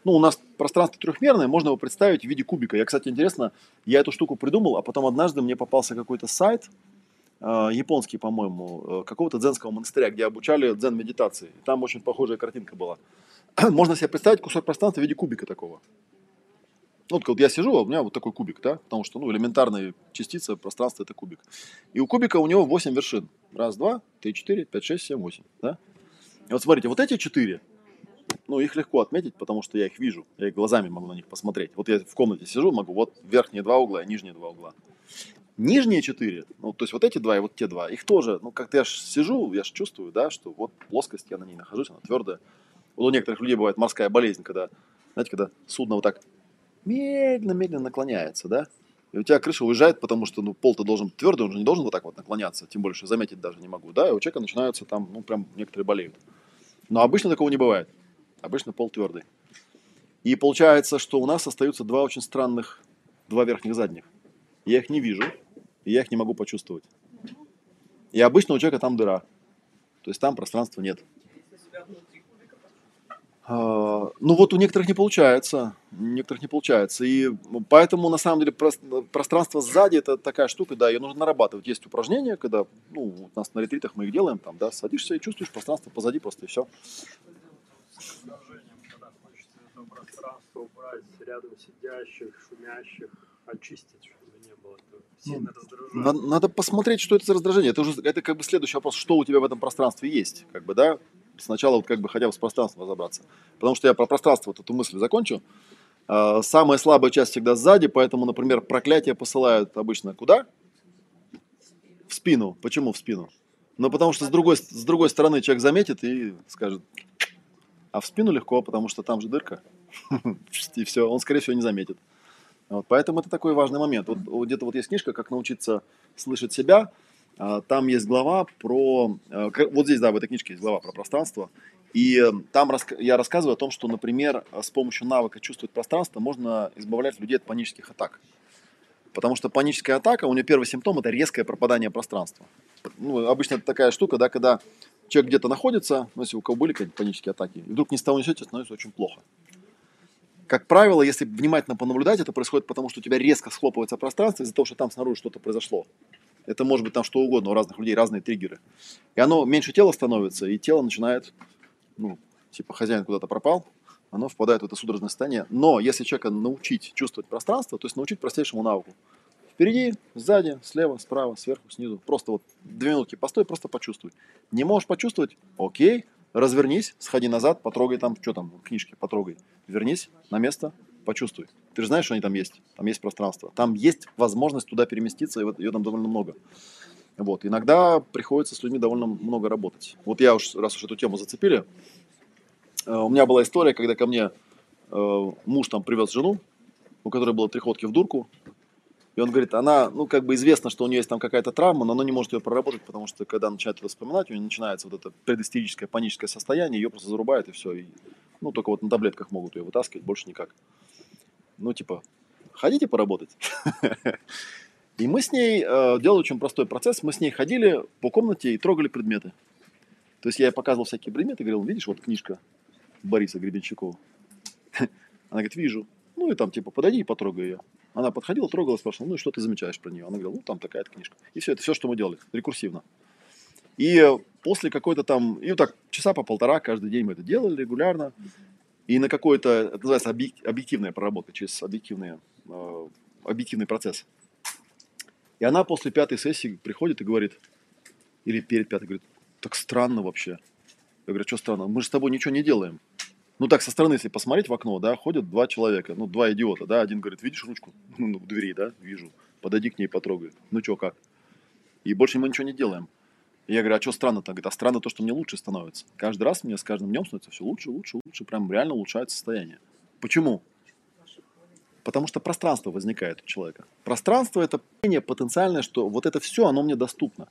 Speaker 1: ну, у нас пространство трехмерное, можно его представить в виде кубика. Я, кстати, интересно, я эту штуку придумал, а потом однажды мне попался какой-то сайт, э, японский, по-моему, э, какого-то дзенского монастыря, где обучали дзен-медитации. Там очень похожая картинка была. Можно себе представить кусок пространства в виде кубика такого. Ну, вот, вот я сижу, а у меня вот такой кубик, да, потому что, ну, элементарная частица пространства – это кубик. И у кубика у него 8 вершин. Раз, два, три, четыре, пять, шесть, семь, восемь, да. И вот смотрите, вот эти четыре, ну, их легко отметить, потому что я их вижу, я их глазами могу на них посмотреть. Вот я в комнате сижу, могу, вот верхние два угла, нижние два угла. Нижние четыре, ну, то есть вот эти два и вот те два, их тоже, ну, как-то я же сижу, я же чувствую, да, что вот плоскость, я на ней нахожусь, она твердая. Вот у некоторых людей бывает морская болезнь, когда, знаете, когда судно вот так медленно-медленно наклоняется, да? И у тебя крыша уезжает, потому что ну, пол-то должен твердый, он же не должен вот так вот наклоняться, тем больше заметить даже не могу, да? И у человека начинаются там, ну, прям некоторые болеют. Но обычно такого не бывает. Обычно пол твердый. И получается, что у нас остаются два очень странных, два верхних задних. Я их не вижу, и я их не могу почувствовать. И обычно у человека там дыра. То есть там пространства нет. А, ну вот у некоторых не получается, у некоторых не получается. И поэтому на самом деле пространство сзади это такая штука, да, ее нужно нарабатывать. Есть упражнения, когда, ну, у нас на ретритах мы их делаем, там, да, садишься и чувствуешь пространство позади просто и все.
Speaker 2: пространство убрать рядом сидящих, шумящих, очистить, чтобы не было сильно
Speaker 1: ну, надо, надо посмотреть, что это за раздражение. Это уже это как бы следующий вопрос, что у тебя в этом пространстве есть, как бы, да? Сначала вот как бы хотя бы с пространством разобраться. Потому что я про пространство вот эту мысль закончу. А, самая слабая часть всегда сзади, поэтому, например, проклятие посылают обычно куда? В спину. Почему в спину? Ну, потому что с другой, с другой стороны человек заметит и скажет, а в спину легко, потому что там же дырка. И все, он, скорее всего, не заметит. Поэтому это такой важный момент. Вот, где-то вот есть книжка «Как научиться слышать себя». А, там есть глава про... Э, вот здесь, да, в этой книжке есть глава про пространство. И э, там я рассказываю о том, что, например, с помощью навыка чувствовать пространство можно избавлять людей от панических атак. Потому что паническая атака, у нее первый симптом – это резкое пропадание пространства. Ну, обычно это такая штука, да, когда человек где-то находится, ну, если у кого были какие-то панические атаки, и вдруг ни с того ни с сего становится очень плохо. Как правило, если внимательно понаблюдать, это происходит потому, что у тебя резко схлопывается пространство из-за того, что там снаружи что-то произошло. Это может быть там что угодно, у разных людей разные триггеры. И оно меньше тела становится, и тело начинает ну, типа хозяин куда-то пропал, оно впадает в это судорожное состояние. Но если человека научить чувствовать пространство, то есть научить простейшему навыку. Впереди, сзади, слева, справа, сверху, снизу. Просто вот две минутки постой, просто почувствуй. Не можешь почувствовать? Окей, развернись, сходи назад, потрогай там, что там, книжки, потрогай. Вернись на место, почувствуй. Ты же знаешь, что они там есть. Там есть пространство. Там есть возможность туда переместиться, и вот ее там довольно много. Вот. Иногда приходится с людьми довольно много работать. Вот я уж, раз уж эту тему зацепили, э, у меня была история, когда ко мне э, муж там привез жену, у которой было три ходки в дурку, и он говорит, она, ну, как бы известно, что у нее есть там какая-то травма, но она не может ее проработать, потому что когда начинает это вспоминать, у нее начинается вот это предистерическое паническое состояние, ее просто зарубает и все. И, ну, только вот на таблетках могут ее вытаскивать, больше никак. Ну, типа, ходите поработать. И мы с ней э, делали очень простой процесс. Мы с ней ходили по комнате и трогали предметы. То есть я ей показывал всякие предметы, говорил, видишь, вот книжка Бориса Гребенщикова. Она говорит, вижу. Ну и там типа подойди и потрогай ее. Она подходила, трогала, спрашивала, ну и что ты замечаешь про нее? Она говорила, ну там такая-то книжка. И все, это все, что мы делали, рекурсивно. И после какой-то там, и вот так часа по полтора каждый день мы это делали регулярно. И на какой-то, это называется объективная проработка через объективные, э, объективный процесс. И она после пятой сессии приходит и говорит, или перед пятой, говорит, так странно вообще. Я говорю, что странно? Мы же с тобой ничего не делаем. Ну так, со стороны, если посмотреть в окно, да, ходят два человека, ну, два идиота, да, один говорит, видишь ручку? Ну, в двери, да, вижу. Подойди к ней, потрогай. Ну, что, как? И больше мы ничего не делаем. И я говорю, а что странно-то? Говорит, а странно то, что мне лучше становится. Каждый раз мне с каждым днем становится все лучше, лучше, лучше. Прям реально улучшается состояние. Почему? Потому что пространство возникает у человека. Пространство – это потенциальное, что вот это все, оно мне доступно.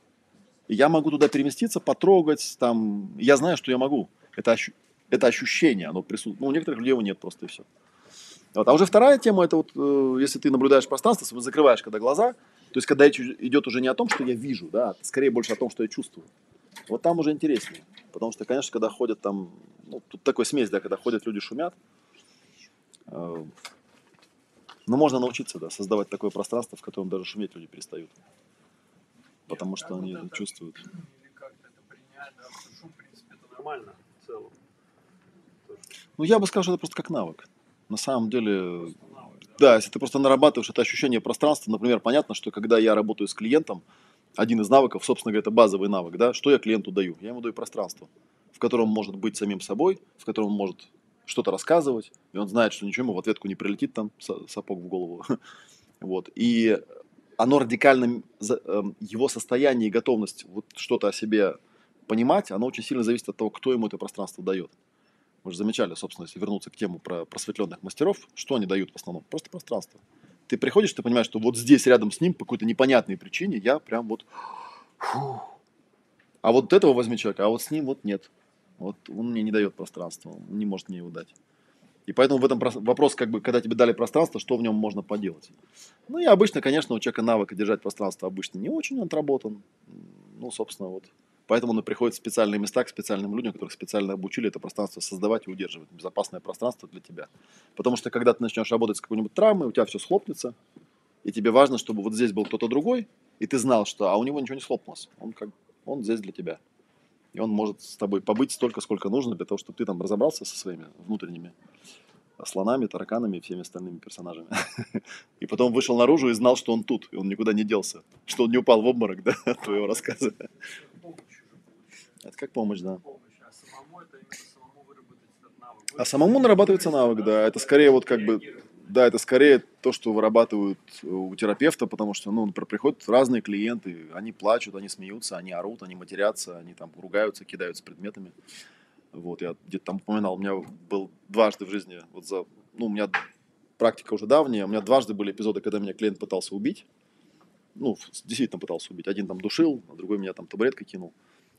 Speaker 1: И я могу туда переместиться, потрогать, там, я знаю, что я могу. Это, ощу... это ощущение, оно присутствует. Ну, у некоторых людей его нет просто и все. Вот. А уже вторая тема, это вот, э, если ты наблюдаешь пространство, закрываешь когда глаза, то есть когда идет уже не о том, что я вижу, да, а скорее больше о том, что я чувствую. Вот там уже интереснее. Потому что, конечно, когда ходят там, ну, тут такой смесь, да, когда ходят люди шумят, э, но можно научиться, да, создавать такое пространство, в котором даже шуметь люди перестают. Потому что они это чувствуют. Как-то это принять, да, шум, в принципе, это нормально в целом. Ну, я бы сказал, что это просто как навык. На самом деле, да, если ты просто нарабатываешь это ощущение пространства, например, понятно, что когда я работаю с клиентом, один из навыков, собственно говоря, это базовый навык, да, что я клиенту даю? Я ему даю пространство, в котором он может быть самим собой, в котором он может что-то рассказывать, и он знает, что ничего ему в ответку не прилетит там сапог в голову. Вот. И оно радикально, эм, его состояние и готовность вот что-то о себе понимать, оно очень сильно зависит от того, кто ему это пространство дает. Мы же замечали, собственно, если вернуться к тему про просветленных мастеров, что они дают в основном? Просто пространство. Ты приходишь, ты понимаешь, что вот здесь рядом с ним по какой-то непонятной причине я прям вот... Фу. А вот этого возьми человека, а вот с ним вот нет. Вот он мне не дает пространства, он не может мне его дать. И поэтому в этом вопрос, как бы, когда тебе дали пространство, что в нем можно поделать. Ну и обычно, конечно, у человека навык держать пространство обычно не очень отработан. Ну, собственно, вот. Поэтому он приходит в специальные места к специальным людям, которых специально обучили это пространство создавать и удерживать. Безопасное пространство для тебя. Потому что когда ты начнешь работать с какой-нибудь травмой, у тебя все схлопнется. И тебе важно, чтобы вот здесь был кто-то другой, и ты знал, что а у него ничего не схлопнулось. Он, как, он здесь для тебя. И он может с тобой побыть столько, сколько нужно для того, чтобы ты там разобрался со своими внутренними слонами, тараканами и всеми остальными персонажами. И потом вышел наружу и знал, что он тут, и он никуда не делся. Что он не упал в обморок, да, от твоего рассказа. Это как помощь, да. А самому нарабатывается навык, да. Это скорее вот как бы да, это скорее то, что вырабатывают у терапевта, потому что, ну, например, приходят разные клиенты, они плачут, они смеются, они орут, они матерятся, они там ругаются, кидаются предметами. Вот, я где-то там упоминал, у меня был дважды в жизни, вот за, ну, у меня практика уже давняя, у меня дважды были эпизоды, когда меня клиент пытался убить. Ну, действительно пытался убить. Один там душил, а другой меня там табуреткой кинул.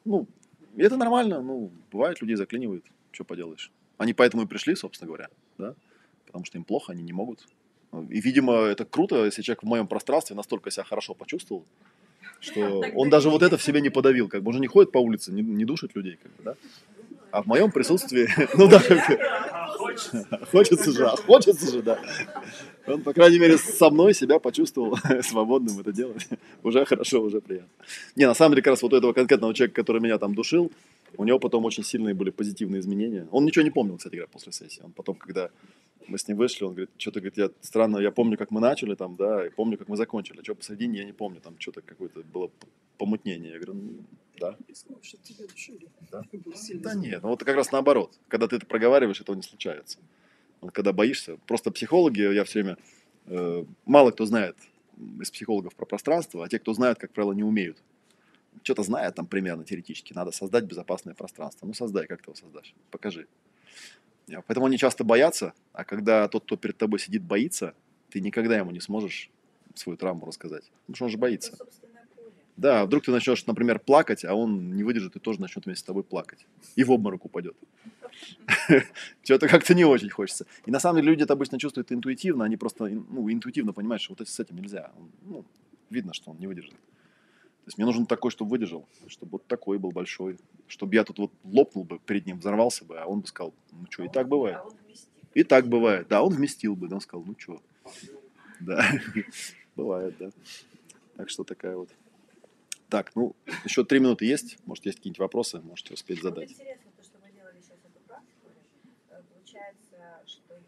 Speaker 1: Ну, это нормально, ну, бывает, людей заклинивают, что поделаешь. Они поэтому и пришли, собственно говоря, да потому что им плохо, они не могут. И, видимо, это круто, если человек в моем пространстве настолько себя хорошо почувствовал, что он даже вот это в себе не подавил, как бы он же не ходит по улице, не, не душит людей, как бы, да? А в моем присутствии, ну да, хочется же, а хочется же, да. Он, по крайней мере, со мной себя почувствовал свободным это делать. Уже хорошо, уже приятно. Не, на самом деле, как раз вот у этого конкретного человека, который меня там душил, У него потом очень сильные были позитивные изменения. Он ничего не помнил, кстати говоря, после сессии. Он потом, когда мы с ним вышли, он говорит, что-то, говорит, я странно, я помню, как мы начали там, да, и помню, как мы закончили. А что посередине, я не помню, там что-то какое-то было помутнение. Я говорю, ну, да. Да? да нет, ну вот как раз наоборот. Когда ты это проговариваешь, этого не случается. Когда боишься, просто психологи, я все время, э, мало кто знает из психологов про пространство, а те, кто знает, как правило, не умеют. Что-то знает там примерно теоретически, надо создать безопасное пространство. Ну, создай, как ты его создашь, покажи. Поэтому они часто боятся, а когда тот, кто перед тобой сидит, боится, ты никогда ему не сможешь свою травму рассказать. Потому что он же боится. Да, вдруг ты начнешь, например, плакать, а он не выдержит и тоже начнет вместе с тобой плакать. И в обморок упадет. Что-то как-то не очень хочется. И на самом деле люди это обычно чувствуют интуитивно, они просто ну, интуитивно понимают, что вот с этим нельзя. Ну, видно, что он не выдержит. То есть мне нужен такой, чтобы выдержал, чтобы вот такой был большой, чтобы я тут вот лопнул бы перед ним, взорвался бы, а он бы сказал, ну что, и так бывает. А и так бывает, да, он вместил бы, да, он сказал, ну что, да, бывает, да. Так что такая вот. Так, ну, еще три минуты есть, может, есть какие-нибудь вопросы, можете успеть задать.
Speaker 3: Интересно, то, что вы делали сейчас эту практику, э, получается, что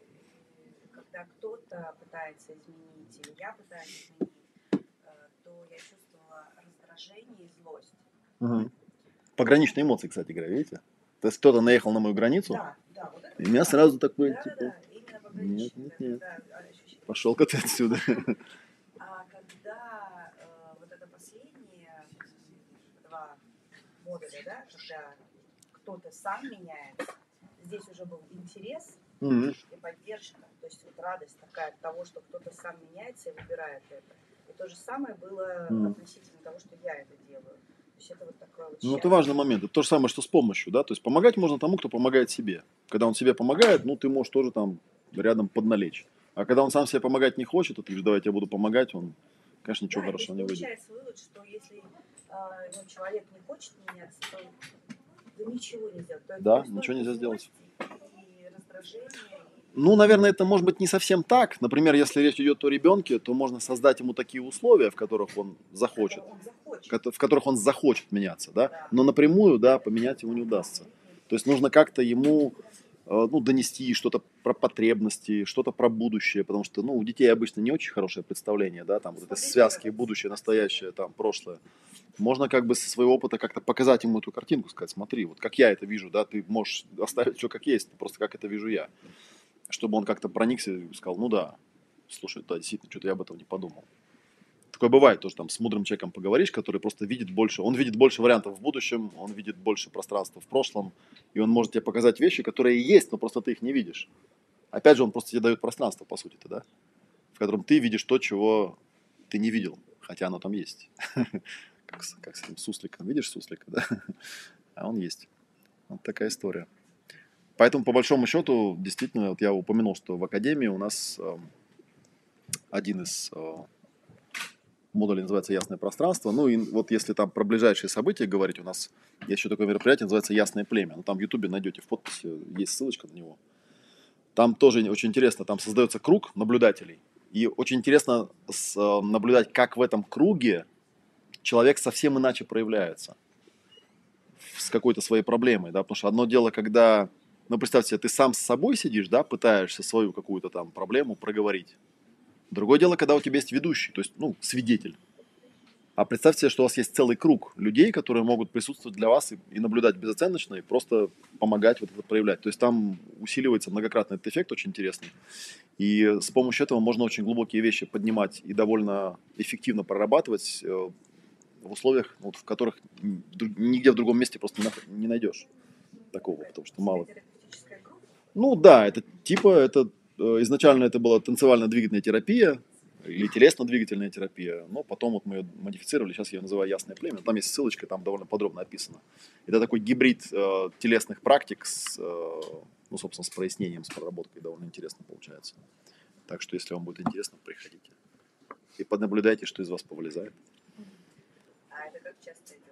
Speaker 3: когда кто-то пытается изменить, или я пытаюсь изменить, э, то я чувствовала раздражение и злость.
Speaker 1: Угу. Пограничные эмоции, кстати говоря, видите? То есть кто-то наехал на мою границу,
Speaker 3: да, да, вот
Speaker 1: и меня сразу такой,
Speaker 3: да,
Speaker 1: типа,
Speaker 3: да, именно
Speaker 1: нет, нет, нет,
Speaker 3: да,
Speaker 1: пошел-ка ты отсюда.
Speaker 3: А когда э, вот это последние два модуля, да, когда кто-то сам меняется, здесь уже был интерес
Speaker 1: Мгм.
Speaker 3: и поддержка, то есть вот радость такая от того, что кто-то сам меняется и выбирает это. И то же самое было
Speaker 1: Мгм.
Speaker 3: относительно того, что я это делаю. То есть это вот такое вот
Speaker 1: Ну, это важный момент. Это то же самое, что с помощью, да. То есть помогать можно тому, кто помогает себе. Когда он себе помогает, ну, ты можешь тоже там рядом подналечь. А когда он сам себе помогать не хочет, а ты говоришь, давайте я буду помогать, он, конечно, ничего
Speaker 3: Да,
Speaker 1: хорошего не выйдет.
Speaker 3: получается вывод, что если ну, человек не хочет меняться, то да ничего не сделать. То
Speaker 1: Да, ничего нельзя сделать.
Speaker 3: И раздражение.
Speaker 1: Ну, наверное, это может быть не совсем так. Например, если речь идет о ребенке, то можно создать ему такие условия, в которых он захочет,
Speaker 3: Он захочет.
Speaker 1: в которых он захочет меняться, да.
Speaker 3: Да.
Speaker 1: Но напрямую, да, поменять ему не удастся. То есть нужно как-то ему ну, донести что-то про потребности, что-то про будущее, потому что ну, у детей обычно не очень хорошее представление, да, там вот это связки будущее, настоящее, там прошлое. Можно как бы со своего опыта как-то показать ему эту картинку, сказать, смотри, вот как я это вижу, да, ты можешь оставить все как есть, просто как это вижу я. Чтобы он как-то проникся и сказал, ну да, слушай, да, действительно, что-то я об этом не подумал. Такое бывает тоже там с мудрым человеком поговоришь, который просто видит больше, он видит больше вариантов в будущем, он видит больше пространства в прошлом, и он может тебе показать вещи, которые есть, но просто ты их не видишь. Опять же, он просто тебе дает пространство, по сути-то, да? В котором ты видишь то, чего ты не видел, хотя оно там есть. Как с, как с этим сусликом. Видишь суслика, да? А он есть. Вот такая история. Поэтому, по большому счету, действительно, вот я упомянул, что в Академии у нас эм, один из модулей называется «Ясное пространство». Ну и вот если там про ближайшие события говорить, у нас есть еще такое мероприятие, называется «Ясное племя». Ну там в Ютубе найдете в подписи, есть ссылочка на него. Там тоже очень интересно, там создается круг наблюдателей. И очень интересно с- э, наблюдать, как в этом круге человек совсем иначе проявляется с какой-то своей проблемой, да, потому что одно дело, когда, ну, представьте себе, ты сам с собой сидишь, да, пытаешься свою какую-то там проблему проговорить. Другое дело, когда у тебя есть ведущий, то есть, ну, свидетель. А представьте себе, что у вас есть целый круг людей, которые могут присутствовать для вас и, и наблюдать безоценочно, и просто помогать вот это проявлять. То есть там усиливается многократно этот эффект, очень интересный. И с помощью этого можно очень глубокие вещи поднимать и довольно эффективно прорабатывать э, в условиях, вот, в которых нигде в другом месте просто не, найдешь такого, потому что мало.
Speaker 3: Группа.
Speaker 1: Ну да, это типа, это изначально это была танцевально-двигательная терапия или телесно-двигательная терапия, но потом вот мы ее модифицировали, сейчас я ее называю «Ясное племя». Там есть ссылочка, там довольно подробно описано. Это такой гибрид э, телесных практик с, э, ну, собственно, с прояснением, с проработкой довольно интересно получается. Так что, если вам будет интересно, приходите. И поднаблюдайте, что из вас повылезает.
Speaker 3: А это как часто идет?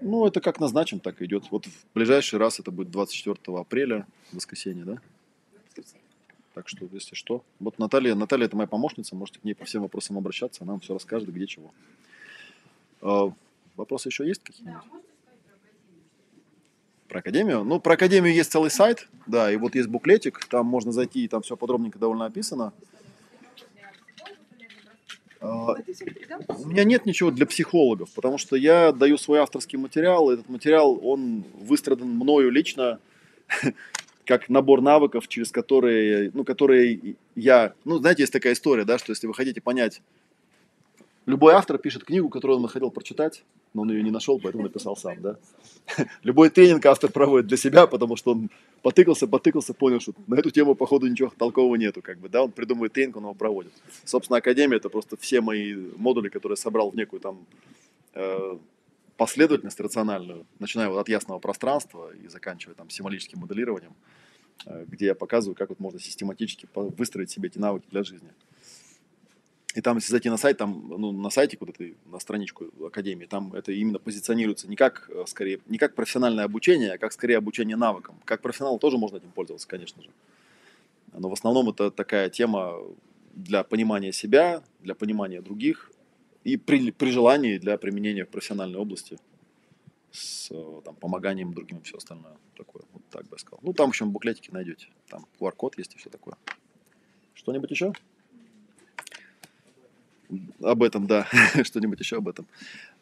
Speaker 1: Ну, это как назначим, так и идет. Вот в ближайший раз это будет 24 апреля, воскресенье, да? Так что, если что. Вот Наталья, Наталья это моя помощница, можете к ней по всем вопросам обращаться, она вам все расскажет, где чего. А, вопросы еще есть какие-нибудь? Про академию? Ну, про академию есть целый сайт, да, и вот есть буклетик, там можно зайти, и там все подробненько довольно описано. А, У меня нет ничего для психологов, потому что я даю свой авторский материал, и этот материал, он выстрадан мною лично, как набор навыков, через которые, ну, которые я, ну, знаете, есть такая история, да, что если вы хотите понять, любой автор пишет книгу, которую он хотел прочитать, но он ее не нашел, поэтому написал сам, да. Любой тренинг автор проводит для себя, потому что он потыкался, потыкался, понял, что на эту тему, походу, ничего толкового нету, как бы, да, он придумывает тренинг, он его проводит. Собственно, Академия – это просто все мои модули, которые я собрал в некую там э, последовательность рациональную, начиная вот от ясного пространства и заканчивая там символическим моделированием, э, где я показываю, как вот можно систематически выстроить себе эти навыки для жизни. И там, если зайти на сайт, там, ну, на сайте, этой, на страничку Академии, там это именно позиционируется не как, э, скорее, не как профессиональное обучение, а как, скорее, обучение навыкам. Как профессионал тоже можно этим пользоваться, конечно же. Но в основном это такая тема для понимания себя, для понимания других и при, при желании для применения в профессиональной области с э, там, помоганием другим и все остальное такое. Вот так бы я сказал. Ну, там, в общем, буклетики найдете. Там QR-код есть и все такое. Что-нибудь еще? об этом, да, что-нибудь еще об этом.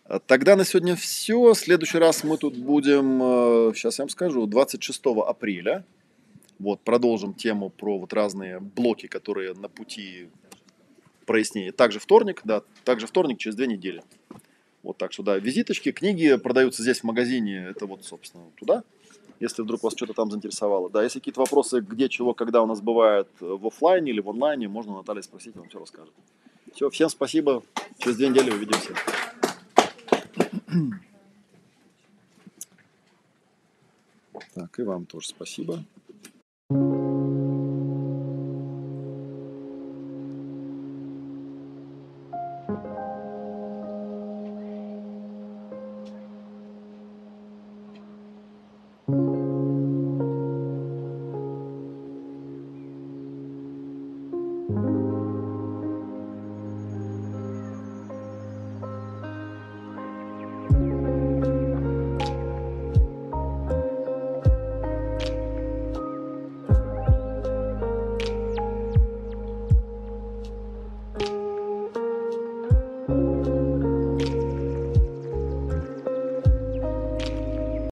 Speaker 1: А тогда на сегодня все. В следующий раз мы тут будем, сейчас э, я вам скажу, 26 апреля. Вот, продолжим тему про вот разные блоки, которые на пути прояснения. Также вторник, да, также вторник через две недели. Вот так что, да, визиточки, книги продаются здесь в магазине, это вот, собственно, туда, если вдруг вас что-то там заинтересовало. Да, если какие-то вопросы, где, чего, когда у нас бывает в офлайне или в онлайне, можно Наталья спросить, он все расскажет. Все, всем спасибо. Через две недели увидимся. Так, и вам тоже спасибо. thank you